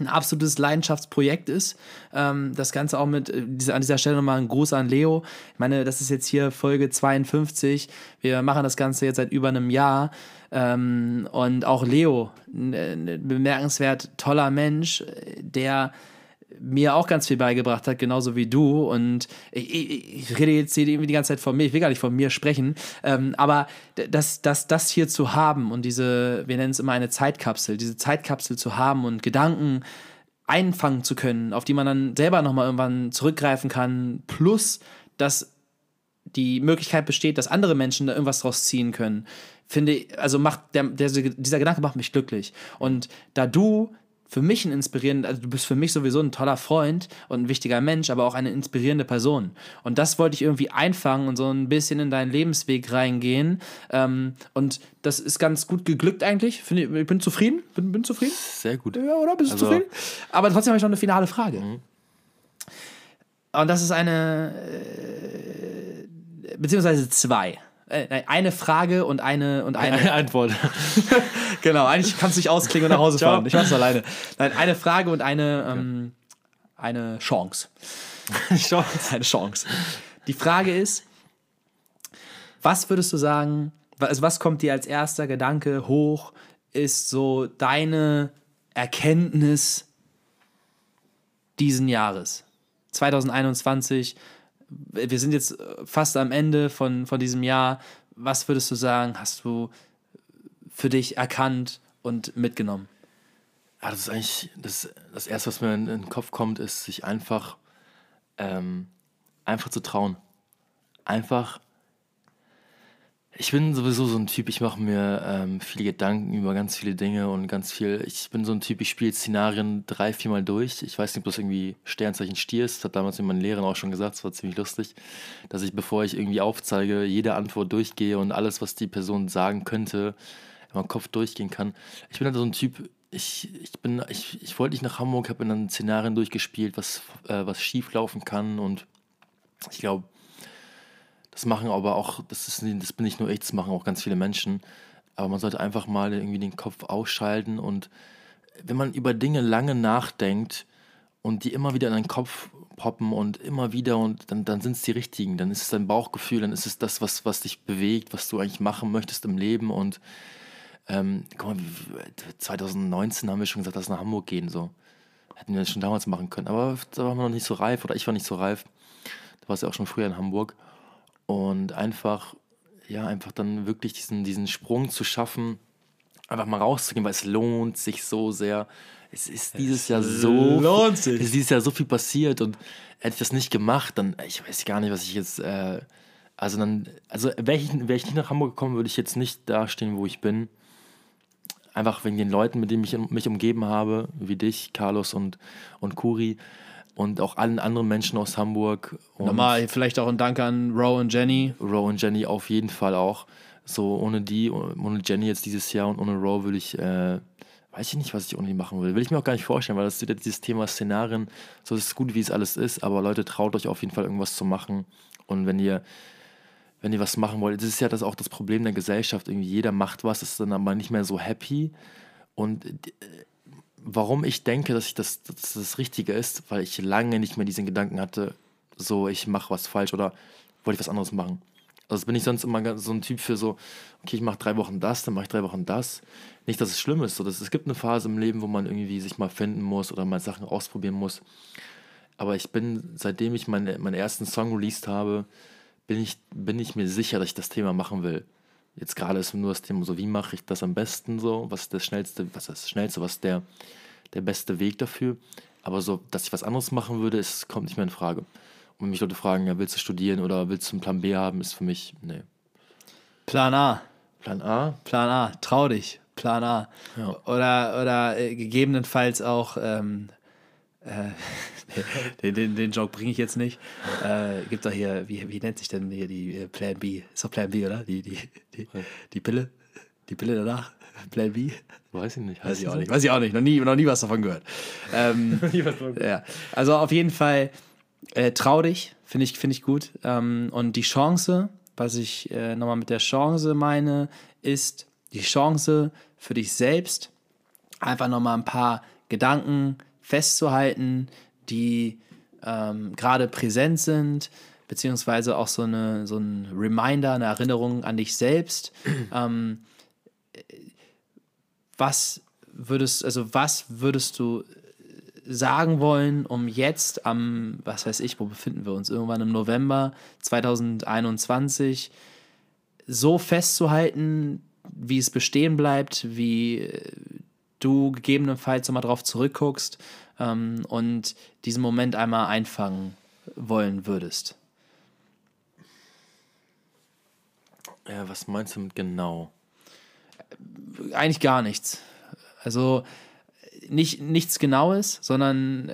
ein absolutes Leidenschaftsprojekt ist. Ähm, das Ganze auch mit, äh, an dieser Stelle nochmal ein Gruß an Leo. Ich meine, das ist jetzt hier Folge 52. Wir machen das Ganze jetzt seit über einem Jahr. Ähm, und auch Leo, bemerkenswert toller Mensch, der mir auch ganz viel beigebracht hat, genauso wie du. Und ich, ich, ich rede jetzt hier irgendwie die ganze Zeit von mir, ich will gar nicht von mir sprechen, ähm, aber das, das, das hier zu haben und diese, wir nennen es immer eine Zeitkapsel, diese Zeitkapsel zu haben und Gedanken einfangen zu können, auf die man dann selber nochmal irgendwann zurückgreifen kann, plus dass die Möglichkeit besteht, dass andere Menschen da irgendwas draus ziehen können finde, also macht der, der, dieser Gedanke macht mich glücklich. Und da du für mich ein inspirierender, also du bist für mich sowieso ein toller Freund und ein wichtiger Mensch, aber auch eine inspirierende Person. Und das wollte ich irgendwie einfangen und so ein bisschen in deinen Lebensweg reingehen. Ähm, und das ist ganz gut geglückt eigentlich. Ich, ich bin zufrieden. Bin, bin zufrieden. Sehr gut. Ja, oder? Bist du also, zufrieden? Aber trotzdem habe ich noch eine finale Frage. Mhm. Und das ist eine, äh, beziehungsweise zwei äh, eine Frage und eine und eine, eine Antwort. genau, eigentlich kannst du dich ausklingen und nach Hause fahren. Ich mach's alleine. Nein, eine Frage und eine ähm, eine Chance. Chance. Eine Chance. Die Frage ist, was würdest du sagen, also was kommt dir als erster Gedanke hoch, ist so deine Erkenntnis diesen Jahres? 2021, wir sind jetzt fast am Ende von, von diesem Jahr. Was würdest du sagen, hast du für dich erkannt und mitgenommen? Ja, das ist eigentlich das, das Erste, was mir in, in den Kopf kommt, ist, sich einfach, ähm, einfach zu trauen. Einfach ich bin sowieso so ein Typ, ich mache mir ähm, viele Gedanken über ganz viele Dinge und ganz viel. Ich bin so ein Typ, ich spiele Szenarien drei, viermal durch. Ich weiß nicht, ob das irgendwie Sternzeichen Stier ist. Das hat damals meine Lehrerin auch schon gesagt, das war ziemlich lustig, dass ich, bevor ich irgendwie aufzeige, jede Antwort durchgehe und alles, was die Person sagen könnte, in meinem Kopf durchgehen kann. Ich bin halt so ein Typ, ich, ich bin, ich, ich wollte nicht nach Hamburg, habe dann Szenarien durchgespielt, was, äh, was schief laufen kann und ich glaube, das machen aber auch, das, ist, das bin nicht nur ich, das machen auch ganz viele Menschen. Aber man sollte einfach mal irgendwie den Kopf ausschalten und wenn man über Dinge lange nachdenkt und die immer wieder in deinen Kopf poppen und immer wieder und dann, dann sind es die richtigen, dann ist es dein Bauchgefühl, dann ist es das, was, was dich bewegt, was du eigentlich machen möchtest im Leben und ähm, guck mal, 2019 haben wir schon gesagt, dass wir nach Hamburg gehen, so. Hätten wir das schon damals machen können, aber da waren wir noch nicht so reif oder ich war nicht so reif. Da war es ja auch schon früher in Hamburg und einfach, ja, einfach dann wirklich diesen, diesen Sprung zu schaffen, einfach mal rauszugehen, weil es lohnt sich so sehr. Es ist dieses es Jahr so, lohnt sich. Es ist dieses Jahr so viel passiert und hätte ich das nicht gemacht, dann, ich weiß gar nicht, was ich jetzt, äh, also dann, also wäre ich, wär ich nicht nach Hamburg gekommen, würde ich jetzt nicht dastehen, wo ich bin. Einfach wegen den Leuten, mit denen ich mich umgeben habe, wie dich, Carlos und, und Kuri und auch allen anderen Menschen aus Hamburg. Nochmal vielleicht auch ein Dank an Row und Jenny. Row und Jenny auf jeden Fall auch. So ohne die, ohne Jenny jetzt dieses Jahr und ohne Row würde ich äh, weiß ich nicht, was ich ohne die machen will. Will ich mir auch gar nicht vorstellen, weil das ist dieses Thema Szenarien, so ist es gut, wie es alles ist, aber Leute, traut euch auf jeden Fall irgendwas zu machen. Und wenn ihr, wenn ihr was machen wollt, das ist ja das auch das Problem der Gesellschaft, irgendwie jeder macht was, ist dann aber nicht mehr so happy. Und äh, warum ich denke, dass, ich das, dass das Richtige ist, weil ich lange nicht mehr diesen Gedanken hatte, so ich mache was falsch oder wollte ich was anderes machen. Also bin ich sonst immer so ein Typ für so, okay, ich mache drei Wochen das, dann mache ich drei Wochen das. Nicht, dass es schlimm ist. So, dass es gibt eine Phase im Leben, wo man irgendwie sich mal finden muss oder mal Sachen ausprobieren muss. Aber ich bin, seitdem ich meine, meinen ersten Song released habe, bin ich, bin ich mir sicher, dass ich das Thema machen will. Jetzt gerade ist nur das Thema so, wie mache ich das am besten so? Was ist das Schnellste, was ist das Schnellste, was ist der, der beste Weg dafür? Aber so, dass ich was anderes machen würde, ist, kommt nicht mehr in Frage. Und wenn mich Leute fragen, ja, willst du studieren oder willst du einen Plan B haben, ist für mich, nee. Plan A. Plan A? Plan A, trau dich. Plan A. Ja. Oder, oder äh, gegebenenfalls auch, ähm, äh, den, den, den Joke bringe ich jetzt nicht. Äh, gibt doch hier, wie, wie nennt sich denn hier die äh, Plan B? Ist doch Plan B, oder? Die, die, die, die Pille? Die Pille danach? Plan B? Weiß ich nicht. Weiß ich auch nicht. Weiß ich auch nicht. Noch nie, noch nie was davon gehört. Ähm, ja. Also auf jeden Fall äh, trau dich, finde ich, find ich gut. Ähm, und die Chance, was ich äh, nochmal mit der Chance meine, ist die Chance für dich selbst, einfach nochmal ein paar Gedanken festzuhalten, die ähm, gerade präsent sind, beziehungsweise auch so, eine, so ein Reminder, eine Erinnerung an dich selbst. ähm, was würdest, also was würdest du sagen wollen, um jetzt am, was weiß ich, wo befinden wir uns, irgendwann im November 2021 so festzuhalten, wie es bestehen bleibt, wie du gegebenenfalls nochmal drauf zurückguckst ähm, und diesen Moment einmal einfangen wollen würdest? Ja, was meinst du mit genau? Eigentlich gar nichts. Also nicht, nichts Genaues, sondern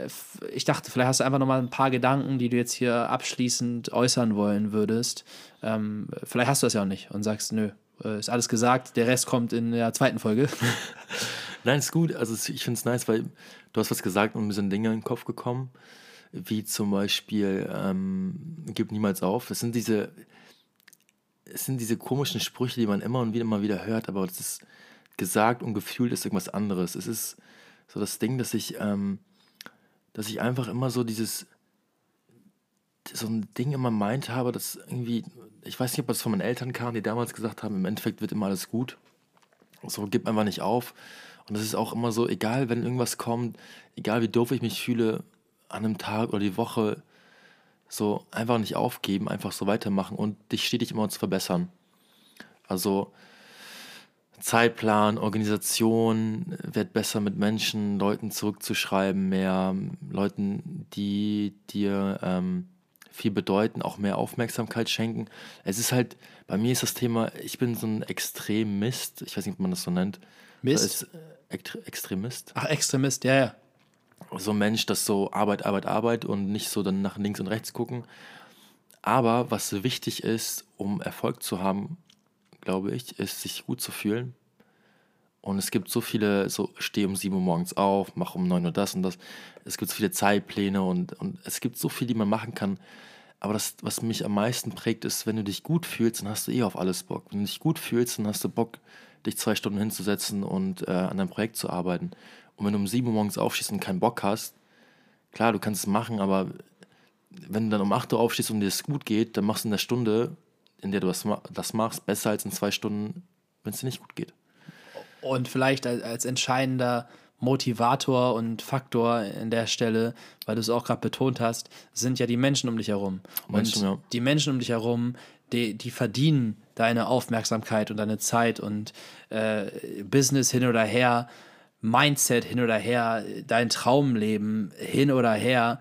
ich dachte, vielleicht hast du einfach nochmal ein paar Gedanken, die du jetzt hier abschließend äußern wollen würdest. Ähm, vielleicht hast du das ja auch nicht und sagst, nö, äh, ist alles gesagt, der Rest kommt in der zweiten Folge. Nein, ist gut. Also ich finde es nice, weil du hast was gesagt und mir sind Dinge in den Kopf gekommen, wie zum Beispiel ähm, gib niemals auf. Es sind diese, es sind diese komischen Sprüche, die man immer und wieder immer wieder hört, aber das ist gesagt und gefühlt ist irgendwas anderes. Es ist so das Ding, dass ich, ähm, dass ich einfach immer so dieses, so ein Ding immer meint habe, dass irgendwie, ich weiß nicht, ob das von meinen Eltern kam, die damals gesagt haben, im Endeffekt wird immer alles gut. So, gib einfach nicht auf. Und das ist auch immer so, egal, wenn irgendwas kommt, egal wie doof ich mich fühle an einem Tag oder die Woche, so einfach nicht aufgeben, einfach so weitermachen und dich stetig immer zu verbessern. Also, Zeitplan, Organisation, wird besser mit Menschen, Leuten zurückzuschreiben, mehr Leuten, die dir ähm, viel bedeuten, auch mehr Aufmerksamkeit schenken. Es ist halt, bei mir ist das Thema, ich bin so ein Extremist, ich weiß nicht, ob man das so nennt. Mist? Ist, äh, Extremist. Ach, Extremist, ja, ja. So ein Mensch, das so Arbeit, Arbeit, Arbeit und nicht so dann nach links und rechts gucken. Aber was wichtig ist, um Erfolg zu haben, glaube ich, ist, sich gut zu fühlen. Und es gibt so viele, so steh um 7 Uhr morgens auf, mach um 9 Uhr das und das. Es gibt so viele Zeitpläne und, und es gibt so viel, die man machen kann. Aber das, was mich am meisten prägt, ist, wenn du dich gut fühlst, dann hast du eh auf alles Bock. Wenn du dich gut fühlst, dann hast du Bock, dich zwei Stunden hinzusetzen und äh, an deinem Projekt zu arbeiten. Und wenn du um 7 Uhr morgens aufstehst und keinen Bock hast, klar, du kannst es machen, aber wenn du dann um 8 Uhr aufstehst und dir es gut geht, dann machst du in der Stunde in der du das, das machst, besser als in zwei Stunden, wenn es dir nicht gut geht. Und vielleicht als, als entscheidender Motivator und Faktor in der Stelle, weil du es auch gerade betont hast, sind ja die Menschen um dich herum. Menschen, und ja. die Menschen um dich herum, die, die verdienen deine Aufmerksamkeit und deine Zeit und äh, Business hin oder her, Mindset hin oder her, dein Traumleben hin oder her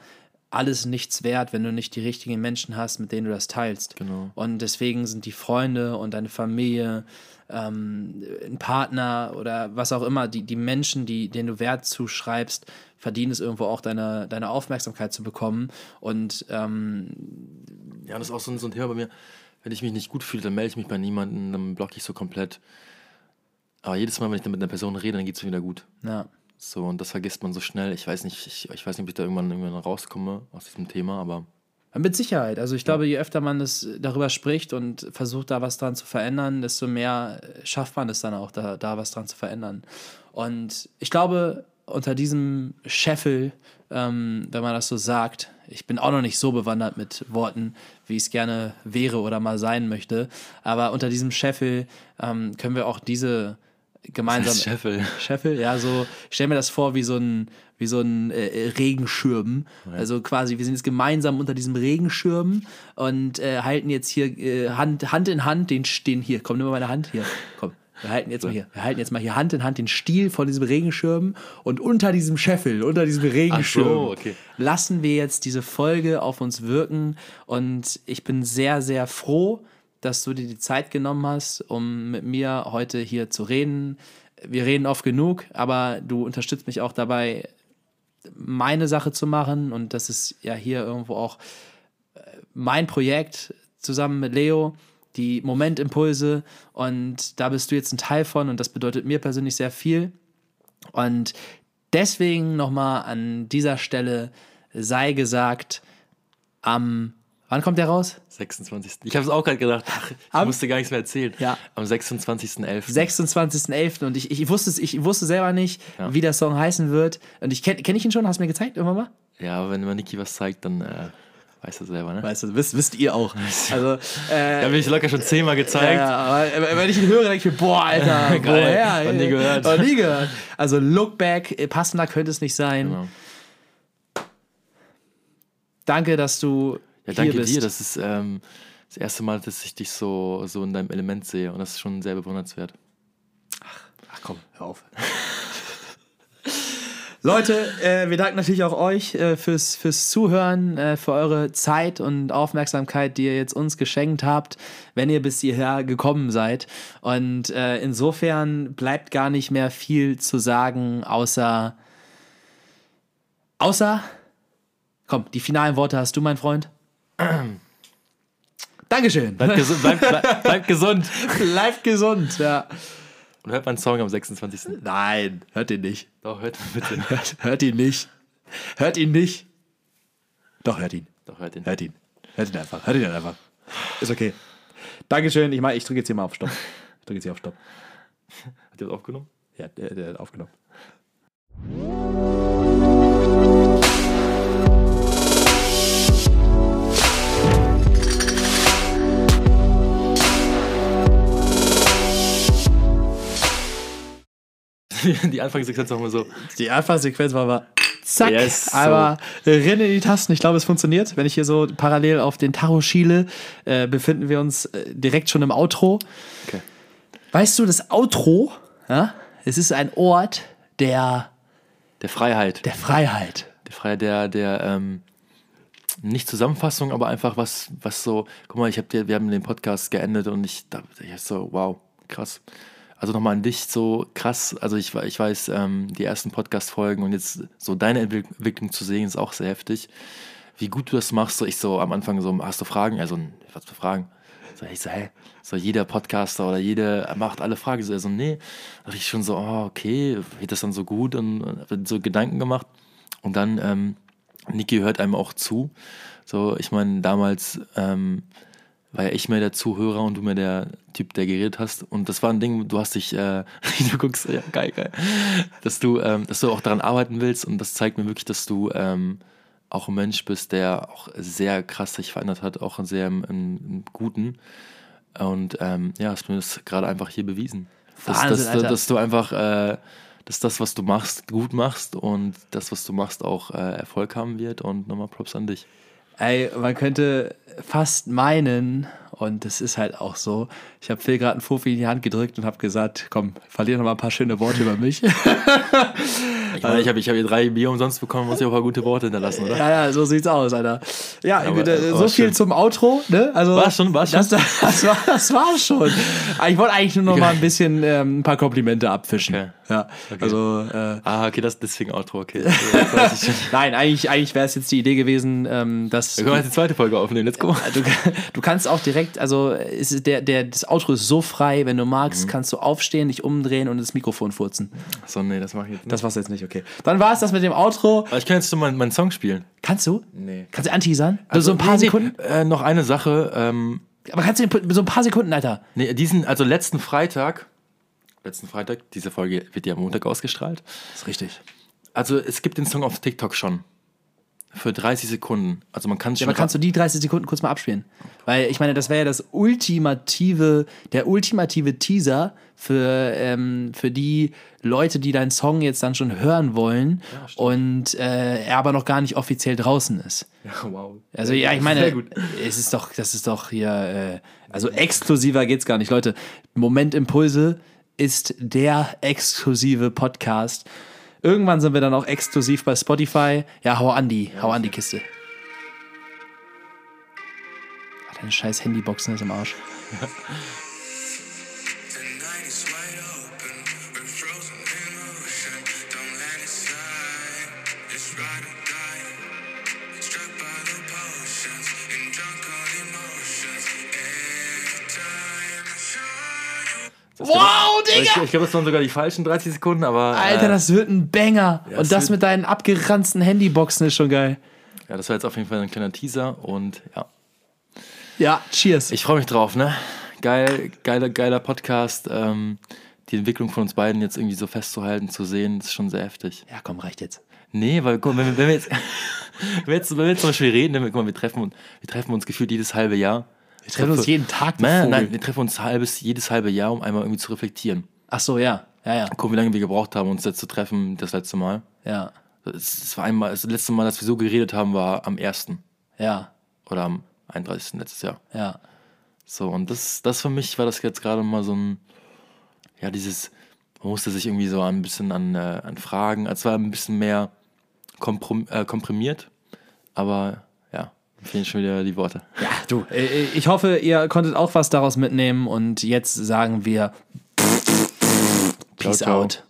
alles nichts wert, wenn du nicht die richtigen Menschen hast, mit denen du das teilst. Genau. Und deswegen sind die Freunde und deine Familie, ähm, ein Partner oder was auch immer, die, die Menschen, die, denen du Wert zuschreibst, verdienen es irgendwo auch deine, deine Aufmerksamkeit zu bekommen. Und ähm, ja, das ist auch so ein, so ein Thema bei mir. Wenn ich mich nicht gut fühle, dann melde ich mich bei niemandem, dann blocke ich so komplett. Aber jedes Mal, wenn ich dann mit einer Person rede, dann geht es mir wieder gut. Ja. So, und das vergisst man so schnell. Ich weiß nicht, ich, ich weiß nicht, ob ich da irgendwann, irgendwann rauskomme aus diesem Thema, aber Mit Sicherheit. Also ich glaube, je öfter man das darüber spricht und versucht, da was dran zu verändern, desto mehr schafft man es dann auch, da, da was dran zu verändern. Und ich glaube, unter diesem Scheffel, ähm, wenn man das so sagt, ich bin auch noch nicht so bewandert mit Worten, wie ich es gerne wäre oder mal sein möchte, aber unter diesem Scheffel ähm, können wir auch diese gemeinsam. Scheffel. Scheffel, ja, so, ich stell mir das vor wie so ein, wie so ein äh, Regenschirm. Also quasi, wir sind jetzt gemeinsam unter diesem Regenschirm und äh, halten jetzt hier äh, Hand, Hand in Hand den, den hier, komm, nimm mal meine Hand hier, komm. Wir halten jetzt mal hier, wir halten jetzt mal hier Hand in Hand den Stiel von diesem Regenschirm und unter diesem Scheffel, unter diesem Regenschirm okay. lassen wir jetzt diese Folge auf uns wirken und ich bin sehr, sehr froh, dass du dir die Zeit genommen hast, um mit mir heute hier zu reden. Wir reden oft genug, aber du unterstützt mich auch dabei, meine Sache zu machen und das ist ja hier irgendwo auch äh, mein Projekt zusammen mit Leo, die Momentimpulse und da bist du jetzt ein Teil von und das bedeutet mir persönlich sehr viel und deswegen nochmal an dieser Stelle sei gesagt, am, wann kommt der raus? 26. Ich habe es auch gerade gedacht. Ach, ich Am- musste gar nichts mehr erzählen. Ja. Am 26.11. 26.11. und ich, ich, wusste ich wusste selber nicht, Ja. wie der Song heißen wird und ich kenne kenn ich ihn schon, hast du mir gezeigt irgendwann mal? Ja, wenn man Niki was zeigt, dann äh, weiß er selber, ne? Weißt du, wisst, wisst ihr auch. Also, äh, Da habe ich locker schon zehnmal gezeigt. Ja, aber wenn ich ihn höre, denke ich mir, boah, Alter, Geil. woher? Noch nie gehört. Noch nie gehört. Also Look Back, äh, passender könnte es nicht sein. Genau. Danke, dass du Ja, hier danke bist. dir. Das ist ähm, das erste Mal, dass ich dich so, so in deinem Element sehe und das ist schon sehr bewundernswert. Ach komm, hör auf. Leute, äh, wir danken natürlich auch euch äh, fürs, fürs Zuhören, äh, für eure Zeit und Aufmerksamkeit, die ihr jetzt uns geschenkt habt, wenn ihr bis hierher gekommen seid. Und äh, insofern bleibt gar nicht mehr viel zu sagen, außer. Außer. Komm, die finalen Worte hast du, mein Freund. Dankeschön. Bleibt gesund. Bleibt, bleibt, bleibt gesund. Bleibt gesund, ja. Und hört meinen Song am 26. Nein, hört ihn nicht. Doch, hört mal bitte. Hört, hört ihn nicht. Hört ihn nicht. Doch, hört ihn. Doch, hört ihn. Hört ihn. Hört ihn einfach. Hört ihn einfach. Ist okay. Dankeschön. Ich, mach- ich drücke jetzt hier mal auf Stopp. Ich drücke jetzt hier auf Stopp. Hat ihr das aufgenommen? Ja, der, der hat aufgenommen. Die Anfangssequenz auch mal so. Die Anfangssequenz war aber zack, Yes, so. aber rinn in die Tasten. Ich glaube, es funktioniert. Wenn ich hier so parallel auf den Tacho schiele, äh, befinden wir uns äh, direkt schon im Outro. Okay. Weißt du, das Outro, ja, es ist ein Ort der, Der Freiheit. der Freiheit. Der Freiheit, der, der, ähm, nicht Zusammenfassung, aber einfach was, was so, guck mal, ich hab dir, wir haben den Podcast geendet und ich dachte, ich so, wow, krass. Also nochmal an dich so krass, also ich, ich weiß, ähm, die ersten Podcast-Folgen und jetzt so deine Entwick- Entwicklung zu sehen, ist auch sehr heftig. Wie gut du das machst, so ich so am Anfang so, hast du Fragen? Also, was für Fragen? So, ich so, hä? So jeder Podcaster oder jeder macht alle Fragen. So, er so, nee. Da ich schon so, oh, okay, geht das dann so gut und, und hab so Gedanken gemacht. Und dann, ähm, Niki hört einem auch zu. So, ich meine, damals ähm, war ja ich mehr der Zuhörer und du mehr der Typ, der geredet hast. Und das war ein Ding, du hast dich, äh, du guckst, ja, geil, geil, dass du, ähm, dass du auch daran arbeiten willst. Und das zeigt mir wirklich, dass du ähm, auch ein Mensch bist, der auch sehr krass sich verändert hat, auch sehr im, im, im Guten. Und ähm, ja, hast mir das gerade einfach hier bewiesen. Dass, Wahnsinn, dass, Alter. dass du einfach, äh, dass das, was du machst, gut machst und das, was du machst, auch äh, Erfolg haben wird. Und nochmal Props an dich. Ey, man könnte fast meinen, und das ist halt auch so, ich habe Phil gerade einen Fuffi in die Hand gedrückt und habe gesagt, komm, verlier noch mal ein paar schöne Worte über mich. Ich Ich habe ich hab hier drei Bier umsonst bekommen, muss ich auch ein paar gute Worte hinterlassen, oder? Ja, ja, so sieht's aus, Alter. Ja, Aber- äh, so aber viel schön. zum Outro, ne? Also, War's schon, war's schon? Das, das, war, das war schon. Aber Ich wollte eigentlich nur noch mal ein bisschen ähm, ein paar Komplimente abfischen. Okay. Ja, also äh, Ah, okay, das deswegen Outro, okay. Nein, eigentlich, eigentlich wäre es jetzt die Idee gewesen, ähm, dass Wir können jetzt die zweite Folge aufnehmen, let's go. du, du kannst auch direkt, also ist der, der, das Outro ist so frei, wenn du Mhm. magst, kannst du aufstehen, dich umdrehen und das Mikrofon furzen. So, nee, das mache ich jetzt nicht. Das war's jetzt nicht, okay. Dann war es das mit dem Outro. Aber ich kann jetzt schon mal meinen Song spielen. Kannst du? Nee. Kannst du anteasern? Also, so ein paar nee, nee, Sekunden? Äh, noch eine Sache. Ähm, Aber kannst du den- so ein paar Sekunden, Alter? nee, diesen, also letzten Freitag, letzten Freitag, diese Folge wird ja am Montag ausgestrahlt. Das ist richtig. Also es gibt den Song auf TikTok schon. Für 30 Sekunden. Also man kann es Ja, schon. aber kannst du die 30 Sekunden kurz mal abspielen? Weil ich meine, das wäre ja das ultimative, der ultimative Teaser für, ähm, für die Leute, die deinen Song jetzt dann schon hören wollen und äh, er aber noch gar nicht offiziell draußen ist. ja, wow. Also ja, ich meine, es ist doch, das ist doch hier, äh, also exklusiver geht's gar nicht, Leute. Momentimpulse ist der exklusive Podcast. Irgendwann sind wir dann auch exklusiv bei Spotify. Ja, hau an die, hau an die Kiste. Ah, Deine scheiß Handyboxen ist im Arsch. You. Wow, Ich, Digga! ich glaube, das waren sogar die falschen 30 Sekunden, aber. Alter, äh, das wird ein Banger. Ja, Und das wird- mit deinen abgeranzten Handyboxen ist schon geil. Ja, das war jetzt auf jeden Fall ein kleiner Teaser und ja. Ja, cheers. Ich freue mich drauf, ne? Geil, geiler, geiler Podcast. Ähm, die Entwicklung von uns beiden jetzt irgendwie so festzuhalten, zu sehen, ist schon sehr heftig. ja, komm, reicht jetzt. Nee, weil guck mal, wenn wir, wenn wir jetzt, wenn wir jetzt, wenn wir jetzt zum Beispiel reden, dann, guck mal, wir treffen, uns- wir treffen uns gefühlt jedes halbe Jahr. Wir treffen uns jeden Tag, Nein, nein, wir treffen uns halbes, jedes halbe Jahr, um einmal irgendwie zu reflektieren. Ach so, ja. Ja, ja. Gucken, wie lange wir gebraucht haben, uns jetzt zu treffen, das letzte Mal. Ja. Es, es war einmal, das letzte Mal, dass wir so geredet haben, war am 1. Ja. oder am 31. letztes Jahr. Ja. So, und das, das für mich war das jetzt gerade mal so ein, ja, dieses, man musste sich irgendwie so ein bisschen an, äh, an Fragen, es war ein bisschen mehr komprom äh, komprimiert, aber fehlen schon wieder die Worte. Ja, du, äh, ich hoffe, ihr konntet auch was daraus mitnehmen und jetzt sagen wir Peace ciao. out.